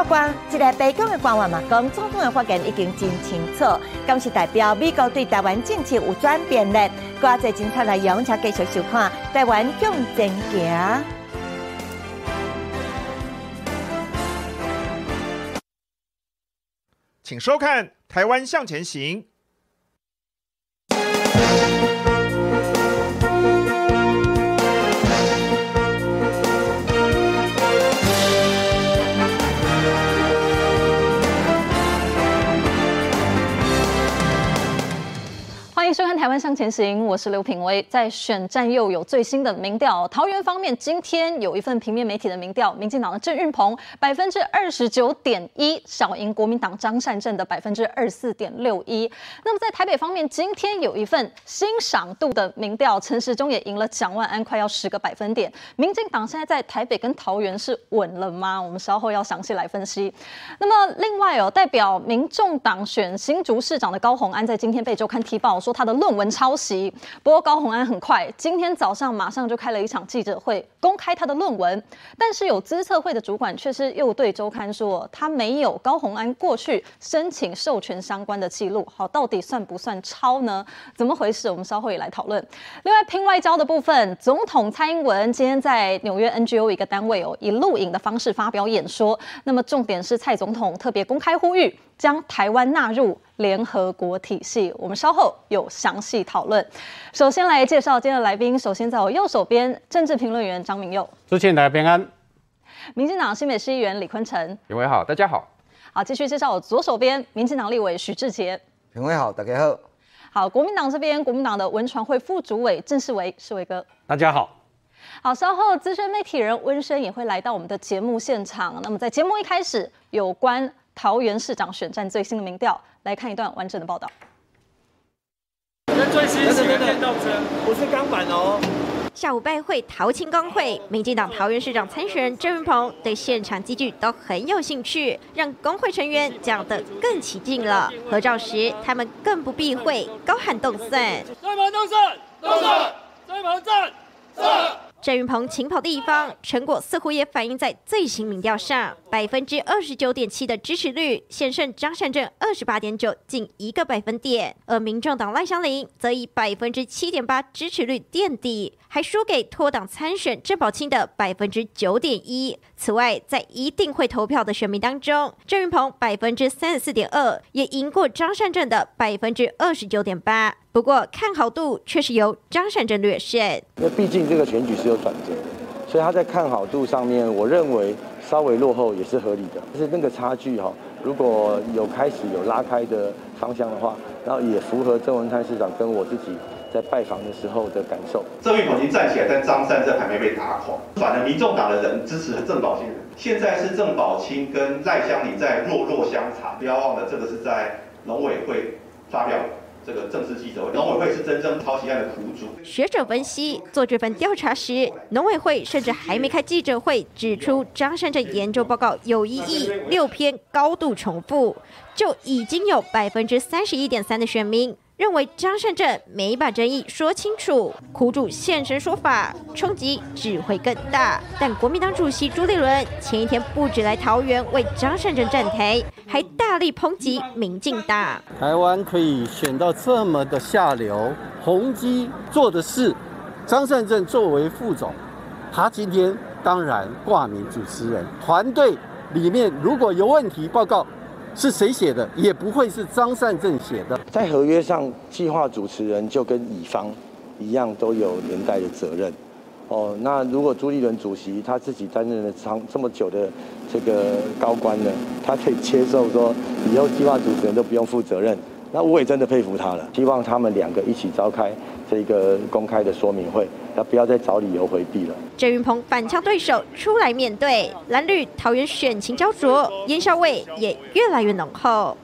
国官，一个白宫的官员嘛讲，总统的发言已经真清楚，咁是代表美国对台湾政策有转变咧。多谢精彩内容，请继续收看《台湾向前行》。请收看《台湾向前行》。收看《台湾向前行》，我是刘品薇。在选战又有最新的民调，桃园方面今天有一份平面媒体的民调，民进党的郑运鹏百分之二十九点一，小赢国民党张善政的百分之二十四点六一。那么在台北方面，今天有一份欣赏度的民调，陈时中也赢了蒋万安，快要十个百分点。民进党现在在台北跟桃园是稳了吗？我们稍后要详细来分析。那么另外哦，代表民众党选新竹市长的高虹安在今天被周刊踢爆说。他的论文抄袭，不过高虹安很快，今天早上马上就开了一场记者会，公开他的论文。但是有资策会的主管却是又对周刊说，他没有高虹安过去申请授权相关的记录。好，到底算不算抄呢？怎么回事？我们稍后也来讨论。另外，拼外交的部分，总统蔡英文今天在纽约 NGO 一个单位哦，以录影的方式发表演说。那么重点是蔡总统特别公开呼吁。将台湾纳入联合国体系，我们稍后有详细讨论。首先来介绍今天的来宾，首先在我右手边，政治评论员张明佑，祝大家平安。民进党新北市议员李坤城，评委好，大家好。好，继续介绍我左手边，民进党立委许志杰，评委好，大家好。好，国民党这边，国民党的文传会副主委郑世维，世维哥，大家好。好，稍后资深媒体人温生也会来到我们的节目现场。那么在节目一开始，有关。桃园市长选战最新的民调，来看一段完整的报道。最新新的电动车不是钢板哦。下午拜会桃青公会，民进党桃园市长参选人郑云鹏对现场机具都很有兴趣，让工会成员讲得更起劲了。合照时，他们更不避讳，高喊动算。再跑动算，动算，再跑站，站。郑云鹏勤跑的一方，成果似乎也反映在最新民调上，百分之二十九点七的支持率，险胜张善政二十八点九，近一个百分点。而民众党赖香伶则以百分之七点八支持率垫底，还输给脱党参选郑宝清的百分之九点一。此外，在一定会投票的选民当中，郑云鹏百分之三十四点二，也赢过张善政的百分之二十九点八。不过看好度却是由张善政略胜，因为毕竟这个选举是有转折，所以他在看好度上面，我认为稍微落后也是合理的。就是那个差距哈，如果有开始有拉开的方向的话，然后也符合郑文灿市长跟我自己在拜访的时候的感受。郑运鹏已经站起来，但张善政还没被打垮。反正民众党的人支持郑宝清，现在是郑宝清跟赖香伶在弱弱相残。不要忘了，这个是在农委会发表。这个正式记者，农委会是真正抄袭案的苦主。学者分析，做这份调查时，农委会甚至还没开记者会，指出张善政研究报告有异议，六篇高度重复，就已经有百分之三十一点三的选民。认为张善政没把争议说清楚，苦主现身说法，冲击只会更大。但国民党主席朱立伦前一天不止来桃园为张善政站台，还大力抨击民进党。台湾可以选到这么的下流，宏基做的事，张善政作为副总，他今天当然挂名主持人，团队里面如果有问题报告。是谁写的？也不会是张善政写的。在合约上，计划主持人就跟乙方一样，都有连带的责任。哦，那如果朱立伦主席他自己担任了长这么久的这个高官呢，他可以接受说以后计划主持人都不用负责任，那我也真的佩服他了。希望他们两个一起召开这个公开的说明会。他不要再找理由回避了。郑云鹏反呛对手出来面对蓝绿桃园选情焦灼，烟硝味也越来越浓厚。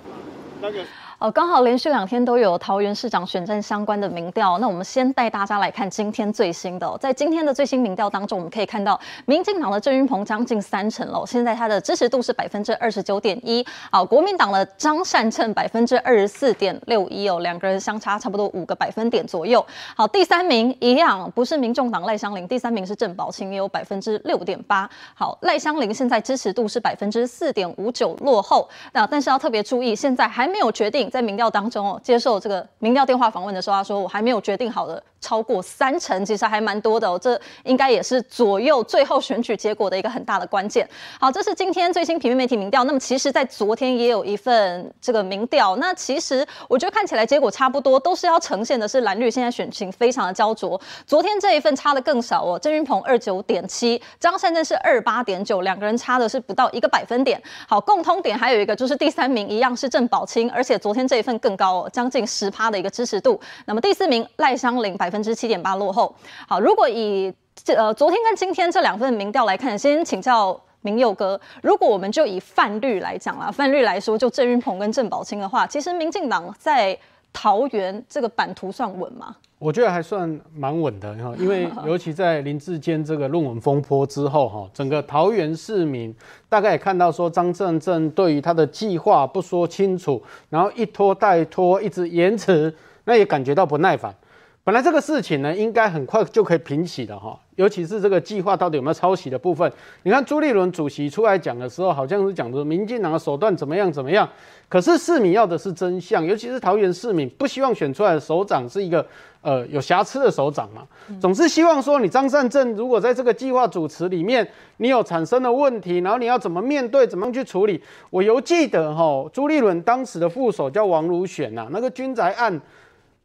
哦，刚好连续两天都有桃园市长选战相关的民调，那我们先带大家来看今天最新的。在今天的最新民调当中，我们可以看到，民进党的郑云鹏将近三成了，现在他的支持度是百分之二十九点一。好，国民党的张善政百分之二十四点六一哦，两个人相差差不多五个百分点左右。好，第三名一样，不是民众党赖香伶，第三名是郑宝清，也有百分之六点八。好，赖香伶现在支持度是百分之四点五九，落后。那但是要特别注意，现在还没有决定。在民调当中哦，接受这个民调电话访问的时候，他说：“我还没有决定好的。”超过三成，其实还蛮多的哦，这应该也是左右最后选举结果的一个很大的关键。好，这是今天最新平面媒体民调。那么，其实，在昨天也有一份这个民调。那其实我觉得看起来结果差不多，都是要呈现的是蓝绿现在选情非常的焦灼。昨天这一份差的更少哦，郑云鹏二九点七，张善政是二八点九，两个人差的是不到一个百分点。好，共通点还有一个就是第三名一样是郑宝清，而且昨天这一份更高哦，将近十趴的一个支持度。那么第四名赖香伶百分。之七点八落后。好，如果以这呃昨天跟今天这两份民调来看，先请教明佑哥，如果我们就以泛绿来讲啦，泛绿来说，就郑运鹏跟郑宝清的话，其实民进党在桃园这个版图算稳吗？我觉得还算蛮稳的哈，因为 尤其在林志坚这个论文风波之后哈，整个桃园市民大概也看到说张善政对于他的计划不说清楚，然后一拖再拖，一直延迟，那也感觉到不耐烦。本来这个事情呢，应该很快就可以平息的哈，尤其是这个计划到底有没有抄袭的部分。你看朱立伦主席出来讲的时候，好像是讲的民进党的手段怎么样怎么样。可是市民要的是真相，尤其是桃园市民不希望选出来的首长是一个呃有瑕疵的首长嘛，总是希望说你张善政如果在这个计划主持里面你有产生的问题，然后你要怎么面对，怎么去处理。我犹记得哈，朱立伦当时的副手叫王如选呐，那个军宅案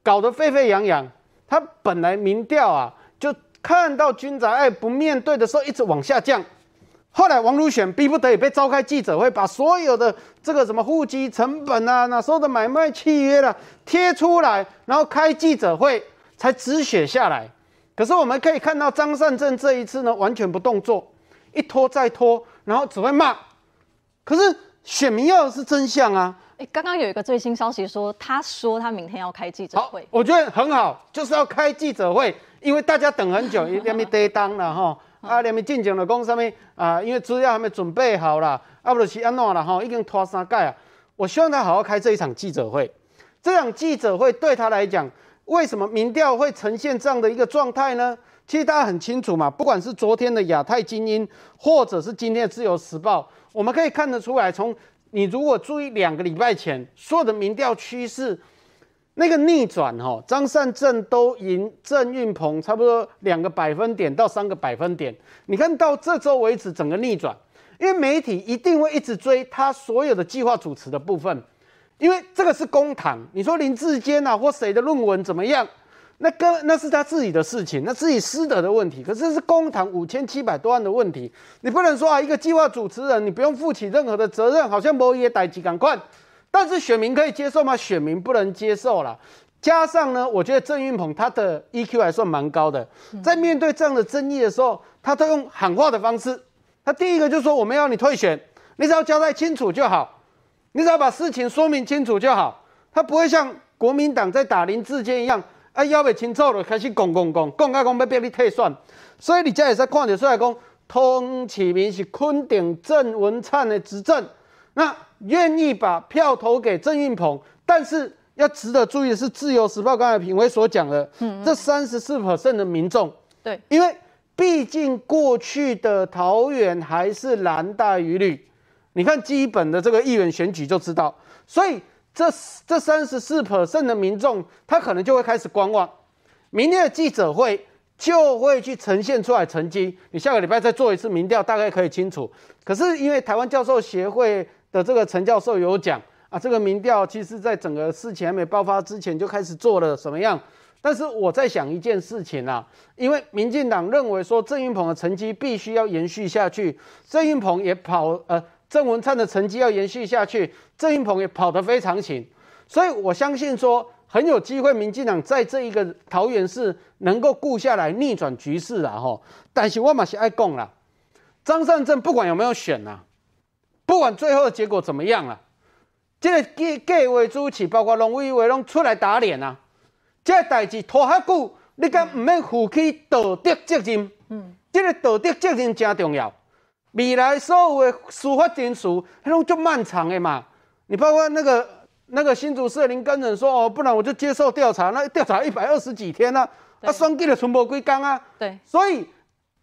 搞得沸沸扬扬。他本来民调啊，就看到军宅案不面对的时候，一直往下降。后来王如选逼不得已被召开记者会，把所有的这个什么户籍成本啊、那时候的买卖契约啦贴出来，然后开记者会才止血下来。可是我们可以看到张善政这一次呢，完全不动作，一拖再拖，然后只会骂。可是选民要的是真相啊。哎刚刚有一个最新消息说，他说他明天要开记者会。我觉得很好，就是要开记者会，因为大家等很久，连没得当了哈。啊，连没进讲的讲什么啊？因为资料还没准备好了，啊，不就是安怎了哈？已经拖三盖啊。我希望他好好开这一场记者会。这场记者会对他来讲，为什么民调会呈现这样的一个状态呢？其实大家很清楚嘛，不管是昨天的亚太精英，或者是今天的自由时报，我们可以看得出来，从你如果注意两个礼拜前所有的民调趋势，那个逆转哈，张善政都赢郑运鹏差不多两个百分点到三个百分点。你看到这周为止整个逆转，因为媒体一定会一直追他所有的计划主持的部分，因为这个是公堂。你说林志坚啊或谁的论文怎么样？那个那是他自己的事情，那自己私德的问题。可是是公堂五千七百多万的问题，你不能说啊，一个计划主持人你不用负起任何的责任，好像某也逮几赶快。但是选民可以接受吗？选民不能接受了。加上呢，我觉得郑运鹏他的 EQ 还算蛮高的，在面对这样的争议的时候，他都用喊话的方式。他第一个就说我们要你退选，你只要交代清楚就好，你只要把事情说明清楚就好。他不会像国民党在打林志坚一样。啊，要被清楚了，开始拱拱拱拱啊讲要逼你退选，所以你这也是看得出来讲，通启明是肯定郑文灿的执政，那愿意把票投给郑运鹏，但是要值得注意的是，《自由时报》刚才品崴所讲的，嗯嗯这三十四 percent 的民众，对，因为毕竟过去的桃园还是蓝大于绿，你看基本的这个议员选举就知道，所以。这这三十四 percent 的民众，他可能就会开始观望，明天的记者会就会去呈现出来成绩。你下个礼拜再做一次民调，大概可以清楚。可是因为台湾教授协会的这个陈教授有讲啊，这个民调其实在整个事情还没爆发之前就开始做了什么样。但是我在想一件事情啊，因为民进党认为说郑运鹏的成绩必须要延续下去，郑运鹏也跑呃。郑文灿的成绩要延续下去，郑运鹏也跑得非常勤，所以我相信说很有机会，民进党在这一个桃园市能够顾下来逆转局势啊吼。但是我嘛是爱讲啦，张善政不管有没有选呐，不管最后的结果怎么样啊，这个计计划主持包括农委会拢出来打脸啊！这个代志拖遐久，你敢唔免负起道德责任？嗯，这个道德责任真重要。未来所有的司法程序，迄拢足漫长的嘛。你包括那个那个新竹市林耕仁说哦，不然我就接受调查，那调查一百二十几天啊，啊，双计的存无几工啊。对，所以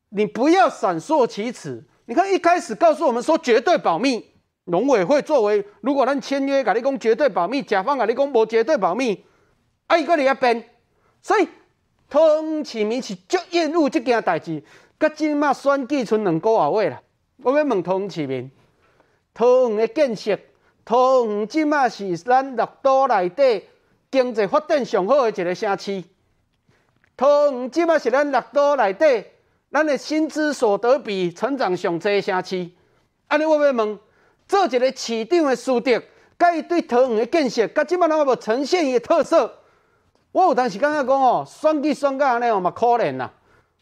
你不要闪烁其词。你看一开始告诉我们说绝对保密，农委会作为如果咱签约，甲你讲绝对保密，甲方甲你讲无绝对保密，啊，伊搁伫遐编，所以桃园市民是足厌恶这件代志。甲即马选举剩两个多月啦，我要问桃园市民，桃园的建设。桃园即马是咱六都内底经济发展上好的一个城市。桃园即马是咱六都内底咱的薪资所得比成长上侪的城市。安尼我要问，做一个市长的师弟，甲伊对桃园的建设，甲即马咱有无呈现伊的特色？我有当时感觉讲哦，选举选到安尼哦，嘛可怜呐。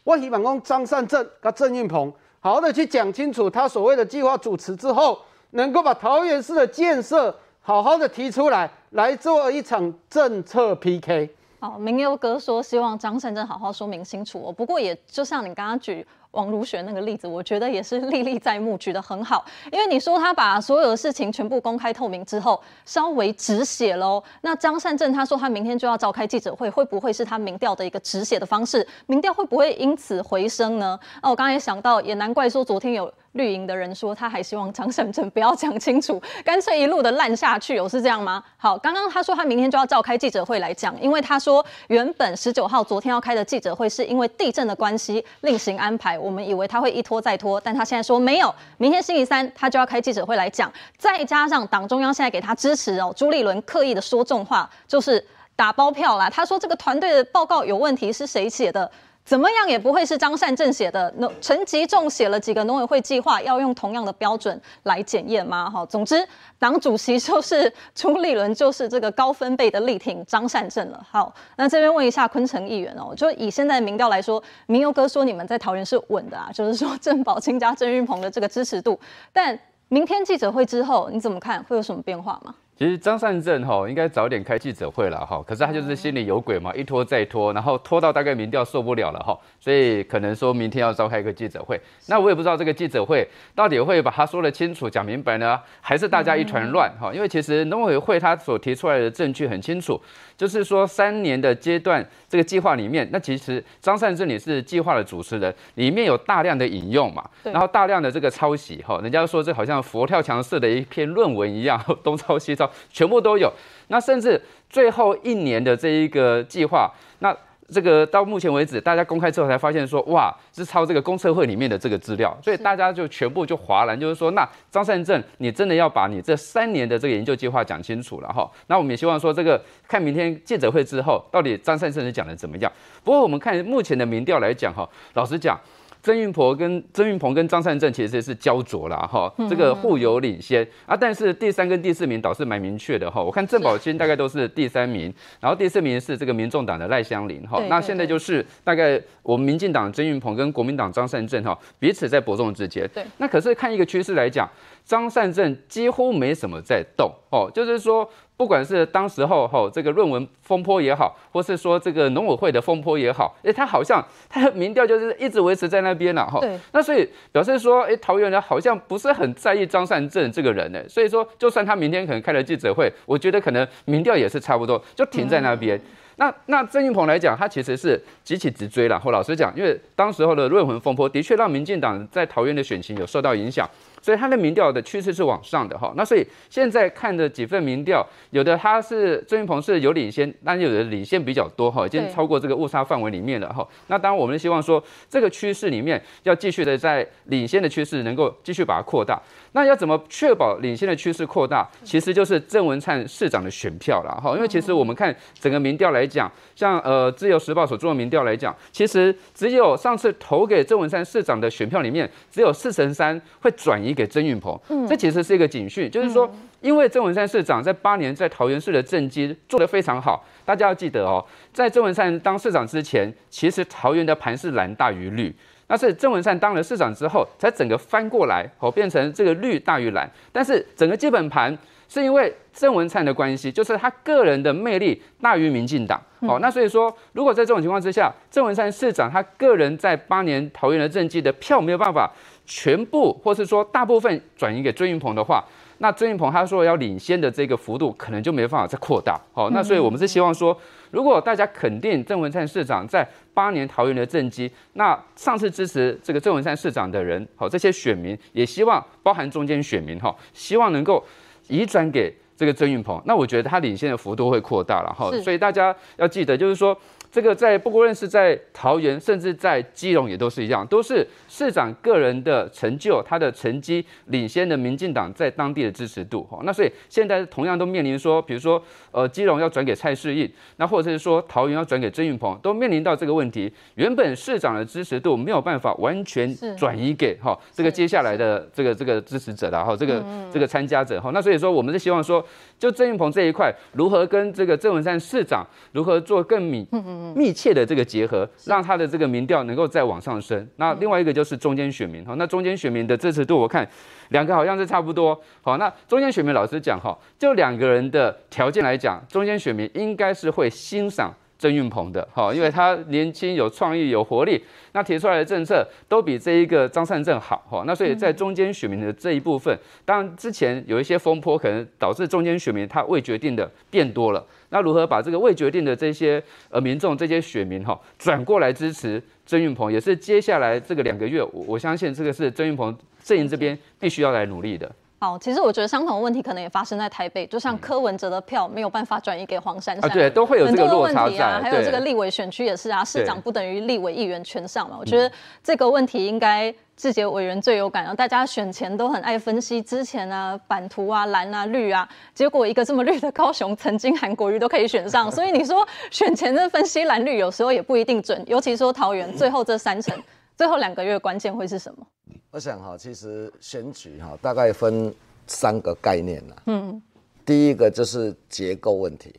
我希望讲张善政甲郑运鹏好好的去讲清楚他所谓的计划主持之后。能够把桃园市的建设好好的提出来，来做一场政策 PK。好，明佑哥说希望张善政好好说明清楚哦。不过也就像你刚刚举王如雪那个例子，我觉得也是历历在目，举得很好。因为你说他把所有的事情全部公开透明之后，稍微止血喽。那张善政他说他明天就要召开记者会，会不会是他民调的一个止血的方式？民调会不会因此回升呢？那我刚刚也想到，也难怪说昨天有。绿营的人说，他还希望张善政不要讲清楚，干脆一路的烂下去，有是这样吗？好，刚刚他说他明天就要召开记者会来讲，因为他说原本十九号昨天要开的记者会是因为地震的关系另行安排，我们以为他会一拖再拖，但他现在说没有，明天星期三他就要开记者会来讲，再加上党中央现在给他支持哦，朱立伦刻意的说重话，就是打包票啦，他说这个团队的报告有问题，是谁写的？怎么样也不会是张善政写的。那陈吉仲写了几个农委会计划，要用同样的标准来检验吗？哈，总之党主席就是朱立伦，就是这个高分贝的力挺张善政了。好，那这边问一下坤城议员哦，就以现在民调来说，明佑哥说你们在桃园是稳的啊，就是说郑宝清加郑运鹏的这个支持度，但明天记者会之后你怎么看，会有什么变化吗？其实张善政哈应该早点开记者会了哈，可是他就是心里有鬼嘛，一拖再拖，然后拖到大概民调受不了了哈，所以可能说明天要召开一个记者会。那我也不知道这个记者会到底会把他说的清楚讲明白呢，还是大家一团乱哈？因为其实农委会他所提出来的证据很清楚，就是说三年的阶段这个计划里面，那其实张善政你是计划的主持人，里面有大量的引用嘛，然后大量的这个抄袭哈，人家说这好像佛跳墙式的一篇论文一样，东抄西抄。全部都有，那甚至最后一年的这一个计划，那这个到目前为止，大家公开之后才发现说，哇，是抄这个公测会里面的这个资料，所以大家就全部就哗然，就是说，那张善政，你真的要把你这三年的这个研究计划讲清楚了哈。那我们也希望说，这个看明天记者会之后，到底张善政是讲的怎么样。不过我们看目前的民调来讲哈，老实讲。曾运婆跟曾运鹏跟张善政其实是焦灼啦哈，这个互有领先啊，但是第三跟第四名倒是蛮明确的哈。我看郑宝清大概都是第三名，然后第四名是这个民众党的赖香林哈。那现在就是大概我们民进党曾运鹏跟国民党张善政哈彼此在伯仲之间。对，那可是看一个趋势来讲，张善政几乎没什么在动哦，就是说。不管是当时候吼这个论文风波也好，或是说这个农委会的风波也好，哎，他好像他的民调就是一直维持在那边了哈。对。那所以表示说，哎，桃园人好像不是很在意张善政这个人呢。所以说，就算他明天可能开了记者会，我觉得可能民调也是差不多，就停在那边。嗯、那那郑运鹏来讲，他其实是急起直追了。我老实讲，因为当时候的论文风波的确让民进党在桃园的选情有受到影响。所以他的民调的趋势是往上的哈，那所以现在看的几份民调，有的他是郑云鹏是有领先，但有的领先比较多哈，已经超过这个误差范围里面了哈。那当然我们希望说这个趋势里面要继续的在领先的趋势能够继续把它扩大。那要怎么确保领先的趋势扩大？其实就是郑文灿市长的选票了哈。因为其实我们看整个民调来讲，像呃自由时报所做的民调来讲，其实只有上次投给郑文灿市长的选票里面，只有四成三会转移给曾运鹏。这其实是一个警讯，就是说，因为曾文山市长在八年在桃园市的政绩做得非常好，大家要记得哦，在曾文山当市长之前，其实桃园的盘是蓝大于绿。那是郑文灿当了市长之后，才整个翻过来，哦，变成这个绿大于蓝。但是整个基本盘是因为郑文灿的关系，就是他个人的魅力大于民进党。好，那所以说，如果在这种情况之下，郑文灿市长他个人在八年桃园的政绩的票没有办法全部，或是说大部分转移给尊云鹏的话，那尊云鹏他说要领先的这个幅度，可能就没办法再扩大。好，那所以我们是希望说，如果大家肯定郑文灿市长在八年桃园的政绩，那上次支持这个郑文灿市长的人，好，这些选民也希望包含中间选民哈，希望能够移转给这个郑运鹏，那我觉得他领先的幅度会扩大了哈，所以大家要记得，就是说。这个在不过认识在桃园，甚至在基隆也都是一样，都是市长个人的成就，他的成绩领先的民进党在当地的支持度哈。那所以现在同样都面临说，比如说呃基隆要转给蔡世应，那或者是说桃园要转给曾运鹏，都面临到这个问题。原本市长的支持度没有办法完全转移给哈这个接下来的这个这个支持者的哈这个这个参加者哈。那所以说我们是希望说，就郑运鹏这一块如何跟这个郑文山市长如何做更密。密切的这个结合，让他的这个民调能够再往上升。那另外一个就是中间选民哈，那中间选民的支持度，我看两个好像是差不多。好，那中间选民老实讲哈，就两个人的条件来讲，中间选民应该是会欣赏曾运鹏的哈，因为他年轻有创意有活力，那提出来的政策都比这一个张善政好哈。那所以在中间选民的这一部分，当然之前有一些风波，可能导致中间选民他未决定的变多了。那如何把这个未决定的这些呃民众、这些选民哈转过来支持曾运鹏，也是接下来这个两个月，我我相信这个是曾运鹏阵营这边必须要来努力的。好，其实我觉得相同的问题可能也发生在台北，就像柯文哲的票没有办法转移给黄珊珊，啊，对，都会有这个落差在。啊，还有这个立委选区也是啊，市长不等于立委议员全上嘛。我觉得这个问题应该志杰委员最有感，然后大家选前都很爱分析之前啊版图啊蓝啊绿啊，结果一个这么绿的高雄，曾经韩国瑜都可以选上，所以你说选前的分析蓝绿有时候也不一定准，尤其说桃园最后这三层，最后两个月关键会是什么？我想哈，其实选举哈，大概分三个概念呐。嗯，第一个就是结构问题，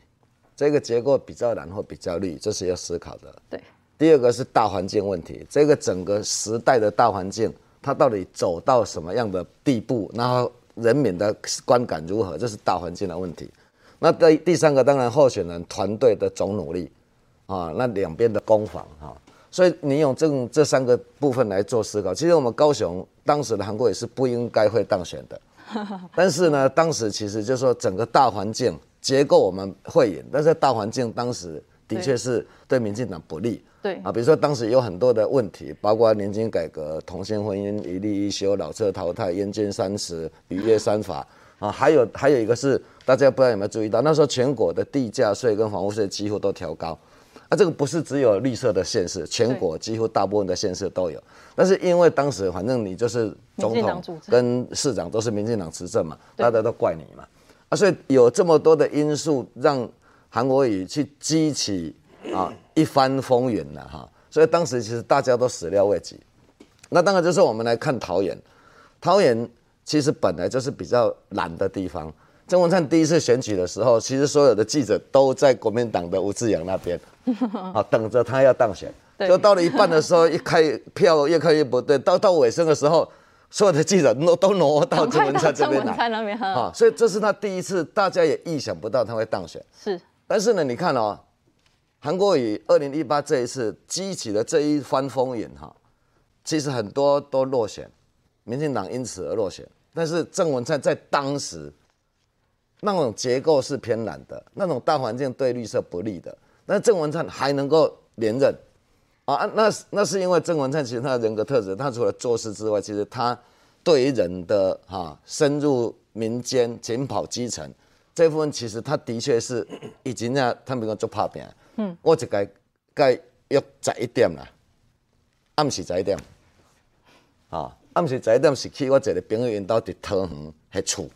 这个结构比较蓝或比较绿，这是要思考的。对。第二个是大环境问题，这个整个时代的大环境，它到底走到什么样的地步，然后人民的观感如何，这是大环境的问题。那第第三个，当然候选人团队的总努力啊，那两边的攻防哈。所以你用这这三个部分来做思考，其实我们高雄当时的韩国也是不应该会当选的，但是呢，当时其实就是说整个大环境结构我们会赢，但是大环境当时的确是对民进党不利，对。啊，比如说当时有很多的问题，包括年金改革、同性婚姻一例一休、老车淘汰、烟禁三十、渔业三法。啊，还有还有一个是大家不知道有没有注意到，那时候全国的地价税跟房屋税几乎都调高。啊，这个不是只有绿色的县市，全国几乎大部分的县市都有。但是因为当时反正你就是总统跟市长都是民进党执政嘛，大家都怪你嘛。啊，所以有这么多的因素让韩国瑜去激起啊一番风云了哈。所以当时其实大家都始料未及。那当然就是我们来看桃园，桃园其实本来就是比较懒的地方。郑文灿第一次选举的时候，其实所有的记者都在国民党的吴志扬那边。啊，等着他要当选，就到了一半的时候，一开票越开越不对，到到尾声的时候，所有的记者挪都挪到郑文灿这边来，啊，所以这是他第一次，大家也意想不到他会当选。是，但是呢，你看哦，韩国瑜二零一八这一次激起的这一番风云哈，其实很多都落选，民进党因此而落选，但是郑文灿在当时那种结构是偏蓝的，那种大环境对绿色不利的。那郑文灿还能够连任啊？那那是因为郑文灿其实他的人格特质，他除了做事之外，其实他对于人的哈、啊、深入民间、紧跑基层这部分，其实他的确是已经啊，他们讲做拍拼。嗯，我就该该约十一点啦，暗时十一点啊，暗时十一点是去我一个朋友因兜底桃园还厝，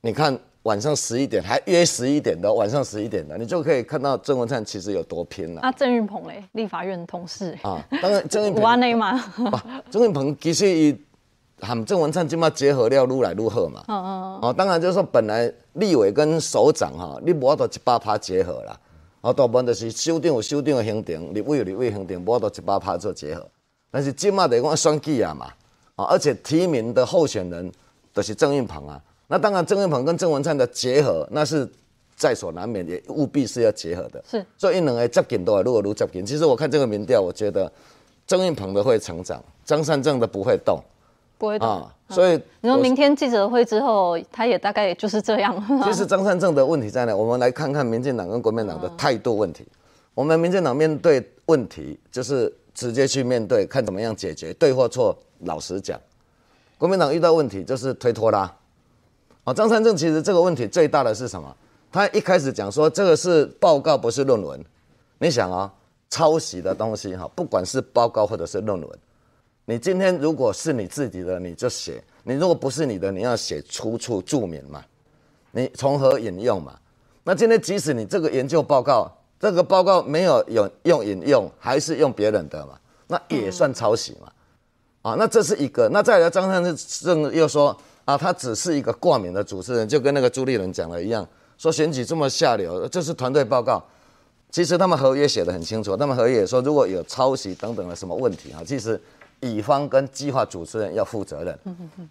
你看。晚上十一点，还约十一点的，晚上十一点的，你就可以看到郑文灿其实有多拼了。啊，郑运鹏嘞，立法院同事啊，当然郑运鹏。哇内吗？郑运鹏其实以和郑文灿这嘛结合了，愈来愈好嘛。哦哦哦，当然就是说，本来立委跟首长哈，你无法度一百趴结合啦。哦，大部分就是首长有首长的行程，立委有立委行程，无法度一百趴做结合。但是今嘛得讲选举啊嘛，啊，而且提名的候选人都是郑运鹏啊。那当然，郑运鹏跟郑文灿的结合，那是在所难免，也务必是要结合的。是，所以两个接近都会，如果如接近，其实我看这个民调，我觉得郑运鹏的会成长，张善政的不会动，不会动。啊，所以你说明天记者会之后，他也大概也就是这样。其实张善政的问题在哪？我们来看看民进党跟国民党的态度问题。嗯、我们民进党面对问题，就是直接去面对，看怎么样解决，对或错，老实讲。国民党遇到问题就是推脱啦。哦，张三正其实这个问题最大的是什么？他一开始讲说这个是报告，不是论文。你想啊、哦，抄袭的东西哈，不管是报告或者是论文，你今天如果是你自己的，你就写；你如果不是你的，你要写出处注明嘛，你从何引用嘛？那今天即使你这个研究报告，这个报告没有有用引用，还是用别人的嘛，那也算抄袭嘛？啊，那这是一个。那再来，张三正又说。啊，他只是一个挂名的主持人，就跟那个朱立伦讲的一样，说选举这么下流，这是团队报告。其实他们合约写的很清楚，他们合约也说如果有抄袭等等的什么问题啊，其实乙方跟计划主持人要负责任。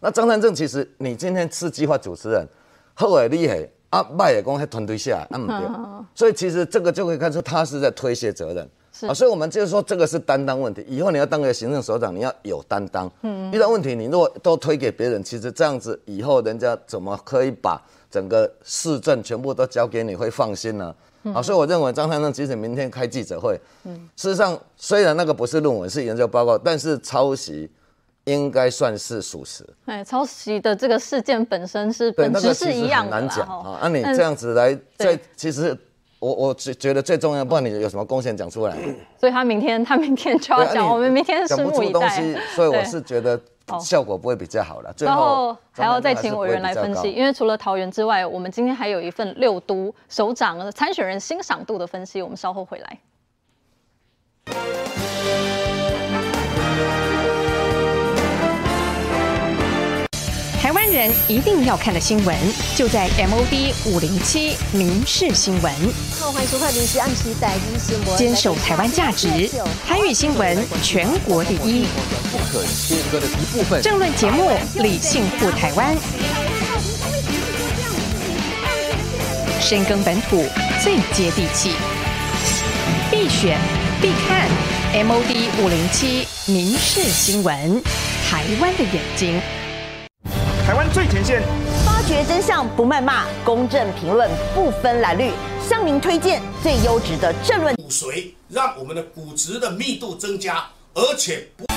那张善政其实你今天是计划主持人，后来厉害啊，卖也公还团队下，啊不对，所以其实这个就可以看出他是在推卸责任。啊，所以我们就是说，这个是担当问题。以后你要当个行政首长，你要有担当。嗯，遇到问题，你如果都推给别人，其实这样子以后人家怎么可以把整个市政全部都交给你，会放心呢？啊，所以我认为张先生即使明天开记者会，嗯，事实上虽然那个不是论文，是研究报告，但是抄袭应该算是属实。哎，抄袭的这个事件本身是本质是一样的，难讲啊。那你这样子来，在其实。我我觉觉得最重要，不然你有什么贡献讲出来。所以他明天他明天就要讲，我们明天拭目以待。东西，所以我是觉得效果不会比较好了。最后还要再请委员来分析，因为除了桃园之外，我们今天还有一份六都首长参选人欣赏度的分析，我们稍后回来。人一定要看的新闻，就在 MOD 五零七民事新闻。好，欢迎收看民视暗时代一新闻。坚守台湾价值，台语新闻全国第一。不可切割的一部分。政论节目理性护台湾，深耕本土最接地气。必选必看 MOD 五零七民事新闻，台湾的眼睛。最前线，发掘真相不谩骂，公正评论不分蓝绿，向您推荐最优质的政论。骨髓让我们的骨质的密度增加，而且不。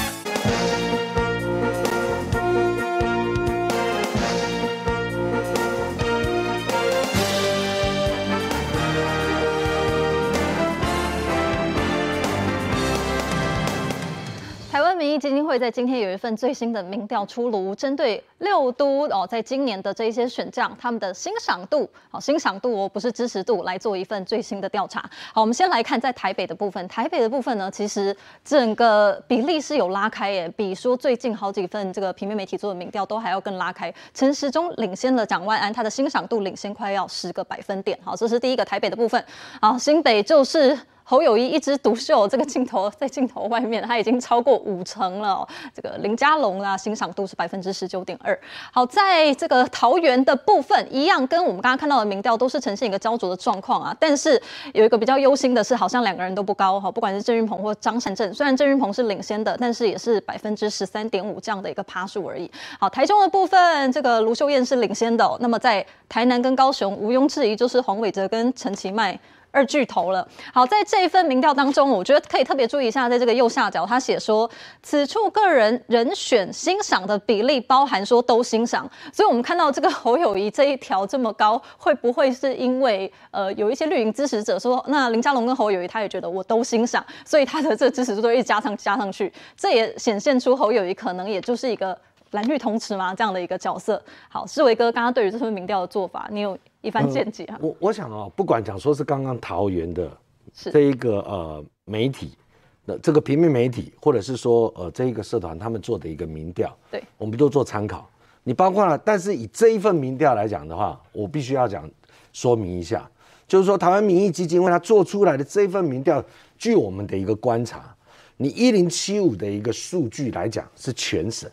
基金会在今天有一份最新的民调出炉，针对六都哦，在今年的这一些选将，他们的欣赏度，好欣赏度哦，不是支持度，来做一份最新的调查。好，我们先来看在台北的部分，台北的部分呢，其实整个比例是有拉开耶，比说最近好几份这个平面媒体做的民调都还要更拉开。陈时中领先了蒋万安，他的欣赏度领先快要十个百分点。好，这是第一个台北的部分。好，新北就是。侯友宜一枝独秀，这个镜头在镜头外面，他已经超过五成了、哦。这个林佳龙啊，欣赏度是百分之十九点二。好，在这个桃园的部分，一样跟我们刚刚看到的民调都是呈现一个焦灼的状况啊。但是有一个比较忧心的是，好像两个人都不高哈，不管是郑云鹏或张善政，虽然郑云鹏是领先的，但是也是百分之十三点五这样的一个趴数而已。好，台中的部分，这个卢秀燕是领先的、那么在台南跟高雄，毋庸置疑就是黄伟哲跟陈其迈。二巨头了。好，在这一份民调当中，我觉得可以特别注意一下，在这个右下角，他写说此处个人人选欣赏的比例包含说都欣赏。所以，我们看到这个侯友宜这一条这么高，会不会是因为呃有一些绿营支持者说，那林佳龙跟侯友宜他也觉得我都欣赏，所以他的这个支持度都一加上加上去，这也显现出侯友宜可能也就是一个蓝绿同池吗这样的一个角色。好，世维哥刚刚对于这份民调的做法，你有？一番见解啊！我我想啊，不管讲说是刚刚桃园的这一个呃媒体，那这个平面媒体，或者是说呃这一个社团他们做的一个民调，对，我们都做参考。你包括了，但是以这一份民调来讲的话，我必须要讲说明一下，就是说台湾民意基金为他做出来的这一份民调，据我们的一个观察，你一零七五的一个数据来讲是全省，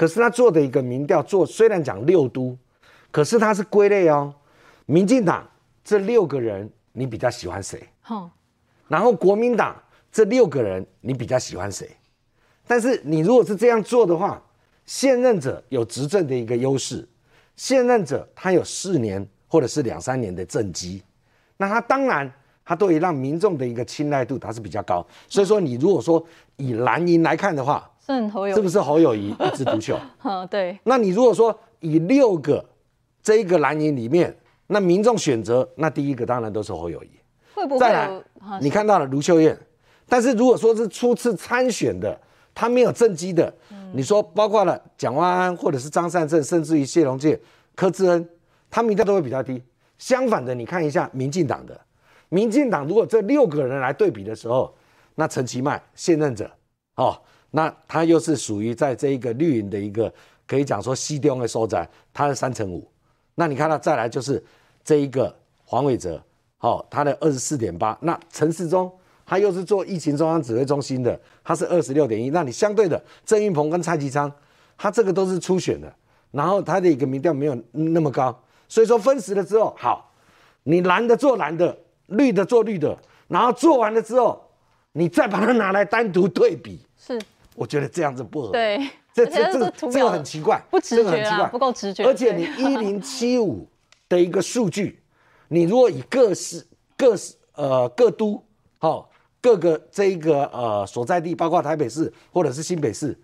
可是他做的一个民调做虽然讲六都，可是他是归类哦，民进党这六个人你比较喜欢谁？好，然后国民党这六个人你比较喜欢谁？但是你如果是这样做的话，现任者有执政的一个优势，现任者他有四年或者是两三年的政绩，那他当然。他对于让民众的一个青睐度，他是比较高。所以说，你如果说以蓝营来看的话，是，是不是侯友谊一枝独秀？嗯，对。那你如果说以六个这一个蓝营里面，那民众选择，那第一个当然都是侯友谊。会不会？再来，你看到了卢秀燕，但是如果说是初次参选的，他没有政绩的，嗯、你说包括了蒋万安或者是张善政，甚至于谢龙介、柯志恩，他民调都会比较低。相反的，你看一下民进党的。民进党如果这六个人来对比的时候，那陈其迈现任者，哦，那他又是属于在这一个绿营的一个可以讲说西中的收窄，他是三成五。那你看到再来就是这一个黄伟哲，哦，他的二十四点八。那陈时中他又是做疫情中央指挥中心的，他是二十六点一。那你相对的郑运鹏跟蔡其昌，他这个都是初选的，然后他的一个民调没有那么高，所以说分时了之后，好，你蓝的做蓝的。绿的做绿的，然后做完了之后，你再把它拿来单独对比，是，我觉得这样子不合。对，这这这个这个很奇怪，不直觉啊，不够直觉。而且你 一零七五的一个数据，你如果以各市各市呃各都好各个这一个呃所在地，包括台北市或者是新北市，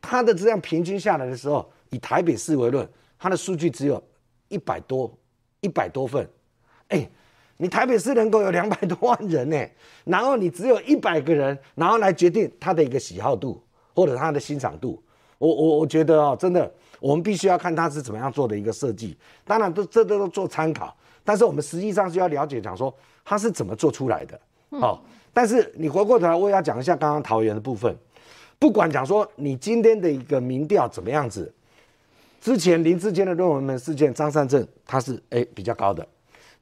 它的这样平均下来的时候，以台北市为论，它的数据只有一百多一百多份，哎。你台北市人口有两百多万人呢，然后你只有一百个人，然后来决定他的一个喜好度或者他的欣赏度。我我我觉得哦，真的，我们必须要看他是怎么样做的一个设计。当然都这都都做参考，但是我们实际上是要了解讲说他是怎么做出来的。哦，但是你回过头来，我也要讲一下刚刚桃园的部分。不管讲说你今天的一个民调怎么样子，之前林志坚的论文门事件，张善政他是哎比较高的。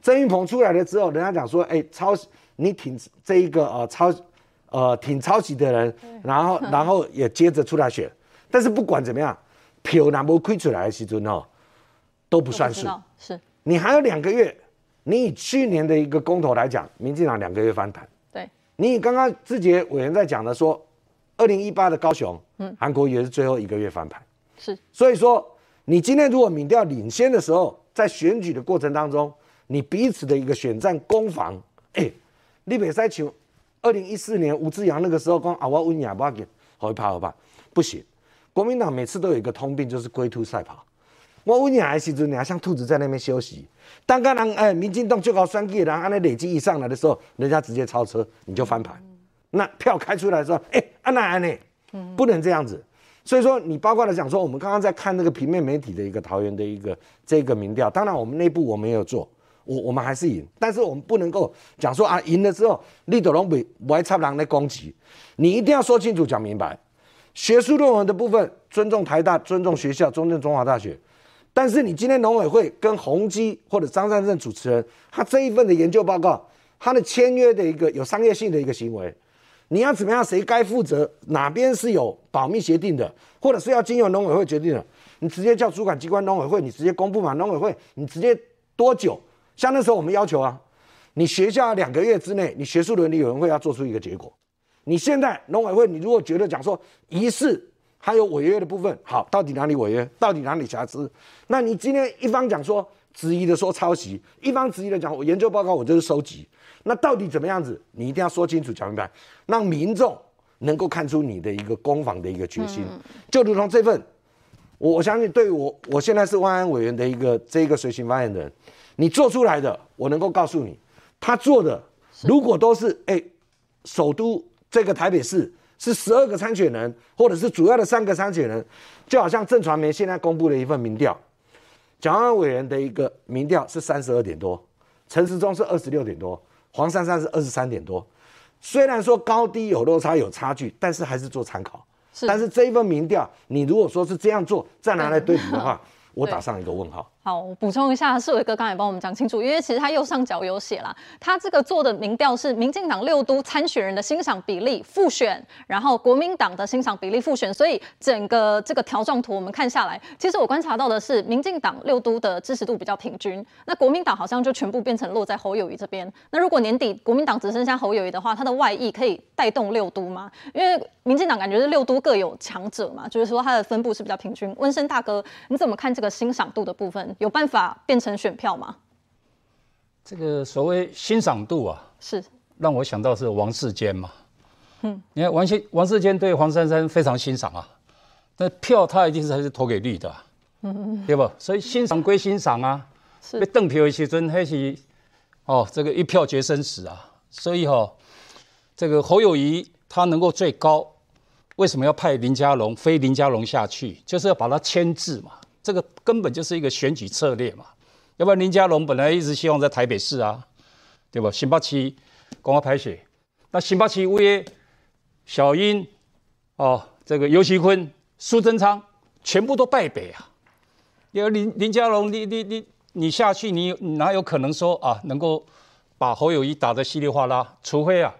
郑运鹏出来了之后，人家讲说，哎、欸，抄你挺这一个呃抄呃挺抄袭的人，然后 然后也接着出来选，但是不管怎么样，票拿不亏出来的时候哦，都不算数。是，你还有两个月，你以去年的一个公投来讲，民进党两个月翻盘。对，你刚刚志杰委员在讲的说，二零一八的高雄，嗯，韩国瑜是最后一个月翻盘。是，所以说你今天如果民调领先的时候，在选举的过程当中。你彼此的一个选战攻防，哎、欸，你别再像二零一四年吴志扬那个时候讲啊，我温雅不要紧，好一怕好怕？不行，国民党每次都有一个通病，就是龟兔赛跑。我温雅的时阵，你还像兔子在那边休息。当个人哎，民进党最高选举的人，按那累积一上来的时候，人家直接超车，你就翻盘。那票开出来的时候，哎、欸，安娜安内，不能这样子。所以说，你包括来讲说，我们刚刚在看那个平面媒体的一个桃园的一个这个民调，当然我们内部我们也有做。我我们还是赢，但是我们不能够讲说啊，赢了之后立德龙比不爱插人来攻击，你一定要说清楚讲明白。学术论文的部分，尊重台大，尊重学校，尊重中华大学。但是你今天农委会跟宏基或者张善政主持人，他这一份的研究报告，他的签约的一个有商业性的一个行为，你要怎么样？谁该负责？哪边是有保密协定的，或者是要经由农委会决定的？你直接叫主管机关农委会，你直接公布嘛？农委会你直接多久？像那时候我们要求啊，你学校两个月之内，你学术伦理委员会要做出一个结果。你现在农委会，你如果觉得讲说疑似还有违约的部分，好，到底哪里违约，到底哪里瑕疵？那你今天一方讲说质疑的说抄袭，一方质疑的讲我研究报告我就是收集，那到底怎么样子？你一定要说清楚讲明白，让民众能够看出你的一个攻防的一个决心。就如同这份，我我相信对于我，我现在是万安委员的一个这一个随行发言人。你做出来的，我能够告诉你，他做的如果都是哎、欸，首都这个台北市是十二个参选人，或者是主要的三个参选人，就好像郑传媒现在公布了一份民调，蒋委员的一个民调是三十二点多，陈时中是二十六点多，黄珊珊是二十三点多，虽然说高低有落差有差距，但是还是做参考。是，但是这一份民调，你如果说是这样做，再拿来对比的话，我打上一个问号。好，我补充一下，世伟哥刚才帮我们讲清楚，因为其实他右上角有写啦，他这个做的民调是民进党六都参选人的欣赏比例复选，然后国民党的欣赏比例复选，所以整个这个条状图我们看下来，其实我观察到的是民进党六都的支持度比较平均，那国民党好像就全部变成落在侯友宜这边。那如果年底国民党只剩下侯友宜的话，他的外溢可以带动六都吗？因为民进党感觉是六都各有强者嘛，就是说它的分布是比较平均。温升大哥，你怎么看这个欣赏度的部分？有办法变成选票吗？这个所谓欣赏度啊，是让我想到是王世坚嘛。嗯，你看王世王世坚对黄珊珊非常欣赏啊，那票他一定是还是投给绿的，啊，嗯对不？所以欣赏归欣赏啊，是被邓票一些尊还是哦，这个一票决生死啊。所以哈，哦，这个侯友谊他能够最高，为什么要派林佳龙非林佳龙下去？就是要把他牵制嘛。这个根本就是一个选举策略嘛，要不然林佳龙本来一直希望在台北市啊，对吧？新北市公开拍摄，那新北市为小英哦，这个游锡堃、苏贞昌全部都败北啊。因为林林佳龙，你你你你下去，你哪有可能说啊，能够把侯友宜打得稀里哗啦？除非啊，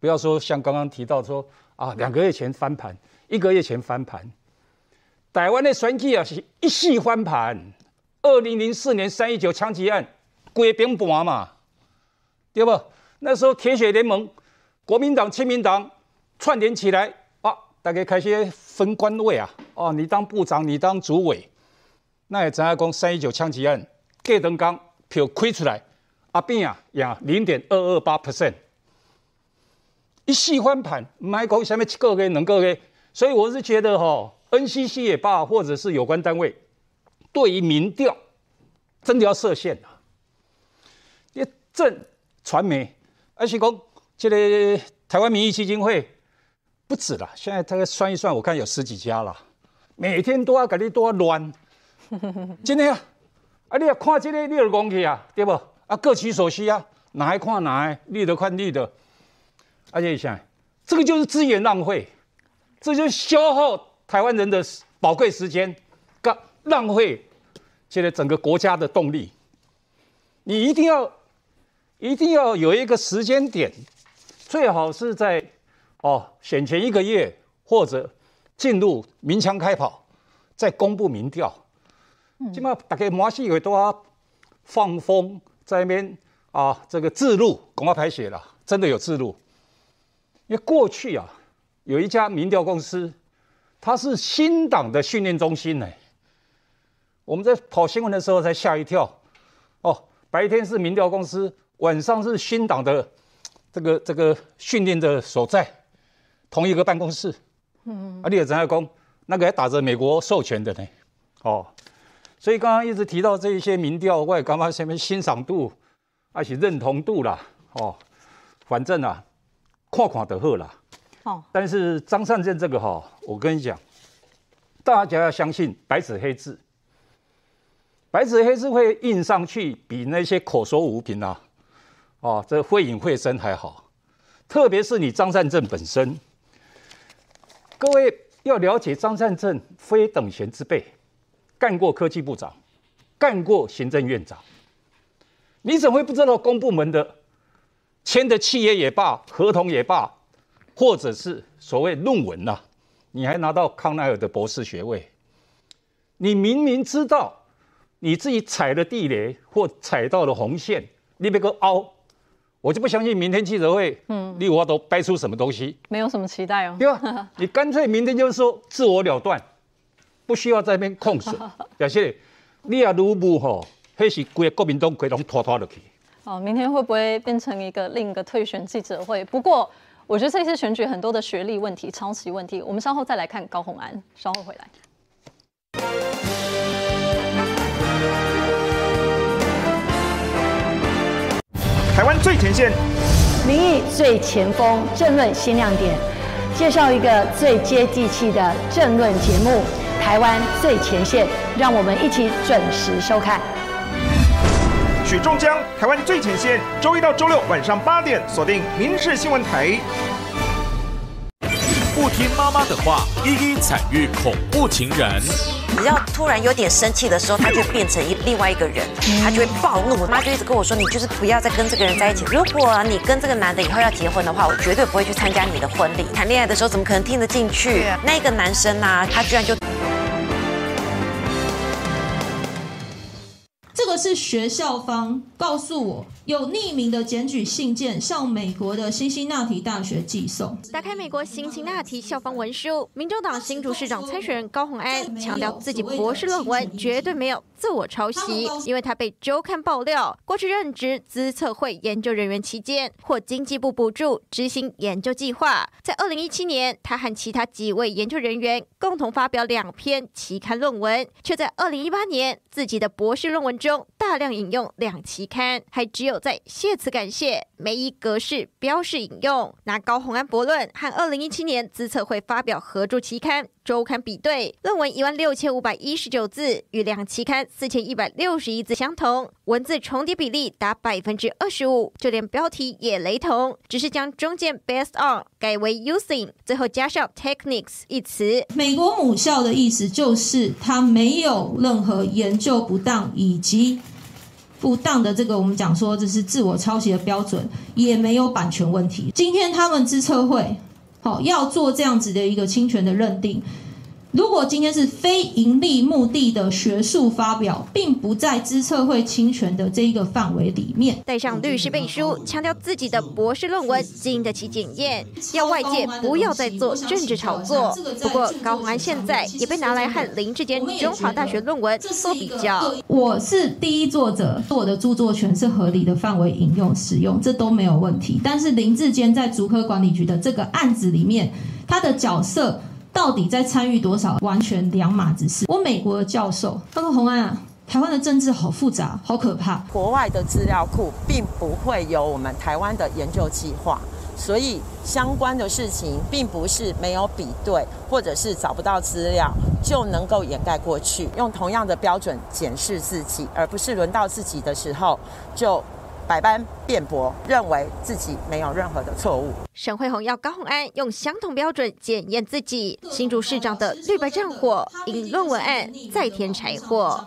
不要说像刚刚提到说啊，两个月前翻盘，一个月前翻盘。台湾的选举啊，是一夕翻盘。二零零四年三一九枪击案，归兵盘嘛，对不？那时候铁血联盟、国民党、亲民党串联起来啊，大家开始分官位啊。哦，你当部长，你当主委。那也怎样讲？三一九枪击案，郭长江票亏出来，阿扁啊，呀，零点二二八 percent，一夕翻盘。唔系讲什么一个月、两个月，所以我是觉得哈。NCC 也罢，或者是有关单位，对于民调真的要设限了。一正传媒，而且讲这个台湾民意基金会不止了，现在大概算一算，我看有十几家了，每天都要给你多乱。今天啊，啊你要看这个，你就讲去啊，对不？啊各取所需啊，哪一看哪一，绿的看绿的。而且想，这个就是资源浪费，这就是消耗。台湾人的宝贵时间，干浪费现在整个国家的动力。你一定要，一定要有一个时间点，最好是在哦选前一个月，或者进入鸣枪开跑，再公布民调。起码大概马戏会都要放风在那边啊，这个自录广告排写了，真的有自录。因为过去啊，有一家民调公司。它是新党的训练中心呢。我们在跑新闻的时候才吓一跳。哦，白天是民调公司，晚上是新党的这个这个训练的所在，同一个办公室。嗯。啊，你也知道讲，那个还打着美国授权的呢。哦，所以刚刚一直提到这一些民调，我也刚刚前面欣赏度，而且认同度啦。哦，反正啊，看看就好啦。但是张善政这个哈，我跟你讲，大家要相信白纸黑字，白纸黑字会印上去，比那些口说无凭啊，哦，这会影会声还好。特别是你张善政本身，各位要了解张善政非等闲之辈，干过科技部长，干过行政院长，你怎么会不知道公部门的签的契约也罢，合同也罢？或者是所谓论文呐、啊，你还拿到康奈尔的博士学位，你明明知道你自己踩了地雷或踩到了红线，你别个凹，我就不相信明天记者会，嗯，你我都掰出什么东西，没有什么期待哦，对吧？你干脆明天就是说自我了断，不需要在那边控诉，表示你也如不吼，还是归国民党归拢拖拖落去。哦，明天会不会变成一个另一个退选记者会？不过。我觉得这次选举很多的学历问题、抄袭问题，我们稍后再来看高虹安。稍后回来。台湾最前线，民意最前锋，政论新亮点，介绍一个最接地气的政论节目《台湾最前线》，让我们一起准时收看。许仲江，台湾最前线，周一到周六晚上八点，锁定民视新闻台。不听妈妈的话，一一惨遇恐怖情人。只要突然有点生气的时候，他就变成一另外一个人，他就会暴怒。我妈就一直跟我说，你就是不要再跟这个人在一起。如果你跟这个男的以后要结婚的话，我绝对不会去参加你的婚礼。谈恋爱的时候怎么可能听得进去？那个男生啊，他居然就。个是学校方告诉我，有匿名的检举信件向美国的辛辛那提大学寄送。打开美国辛辛那提校方文书，民主党新竹市长参选人高虹安强调自己博士论文绝对没有自我抄袭，因为他被周刊爆料，过去任职资策会研究人员期间，获经济部补助执行研究计划。在二零一七年，他和其他几位研究人员共同发表两篇期刊论文，却在二零一八年自己的博士论文中大量引用两期刊，还只有在谢词感谢没依格式标示引用。拿高虹安博论和二零一七年资策会发表合著期刊周刊比对，论文一万六千五百一十九字，与两期刊四千一百六十一字相同，文字重叠比例达百分之二十五，就连标题也雷同，只是将中间 based on 改为 using，最后加上 techniques 一词。美国母校的意思就是它没有任何研究不当以及。不当的这个，我们讲说这是自我抄袭的标准，也没有版权问题。今天他们知策会，好要做这样子的一个侵权的认定。如果今天是非盈利目的的学术发表，并不在知策会侵权的这一个范围里面。带上律师背书，强调自己的博士论文经得起检验，要外界不要再做政治炒作。不过高鸿安现在也被拿来和林志坚中华大学论文做比较。我是第一作者，我的著作权是合理的范围引用使用，这都没有问题。但是林志坚在竹科管理局的这个案子里面，他的角色。到底在参与多少？完全两码子事。我美国的教授，他说虹安啊，台湾的政治好复杂，好可怕。国外的资料库并不会有我们台湾的研究计划，所以相关的事情并不是没有比对，或者是找不到资料就能够掩盖过去。用同样的标准检视自己，而不是轮到自己的时候就。百般辩驳，认为自己没有任何的错误。沈慧红要高鸿安用相同标准检验自己。新竹市长的绿白战火，引论文案再添柴火。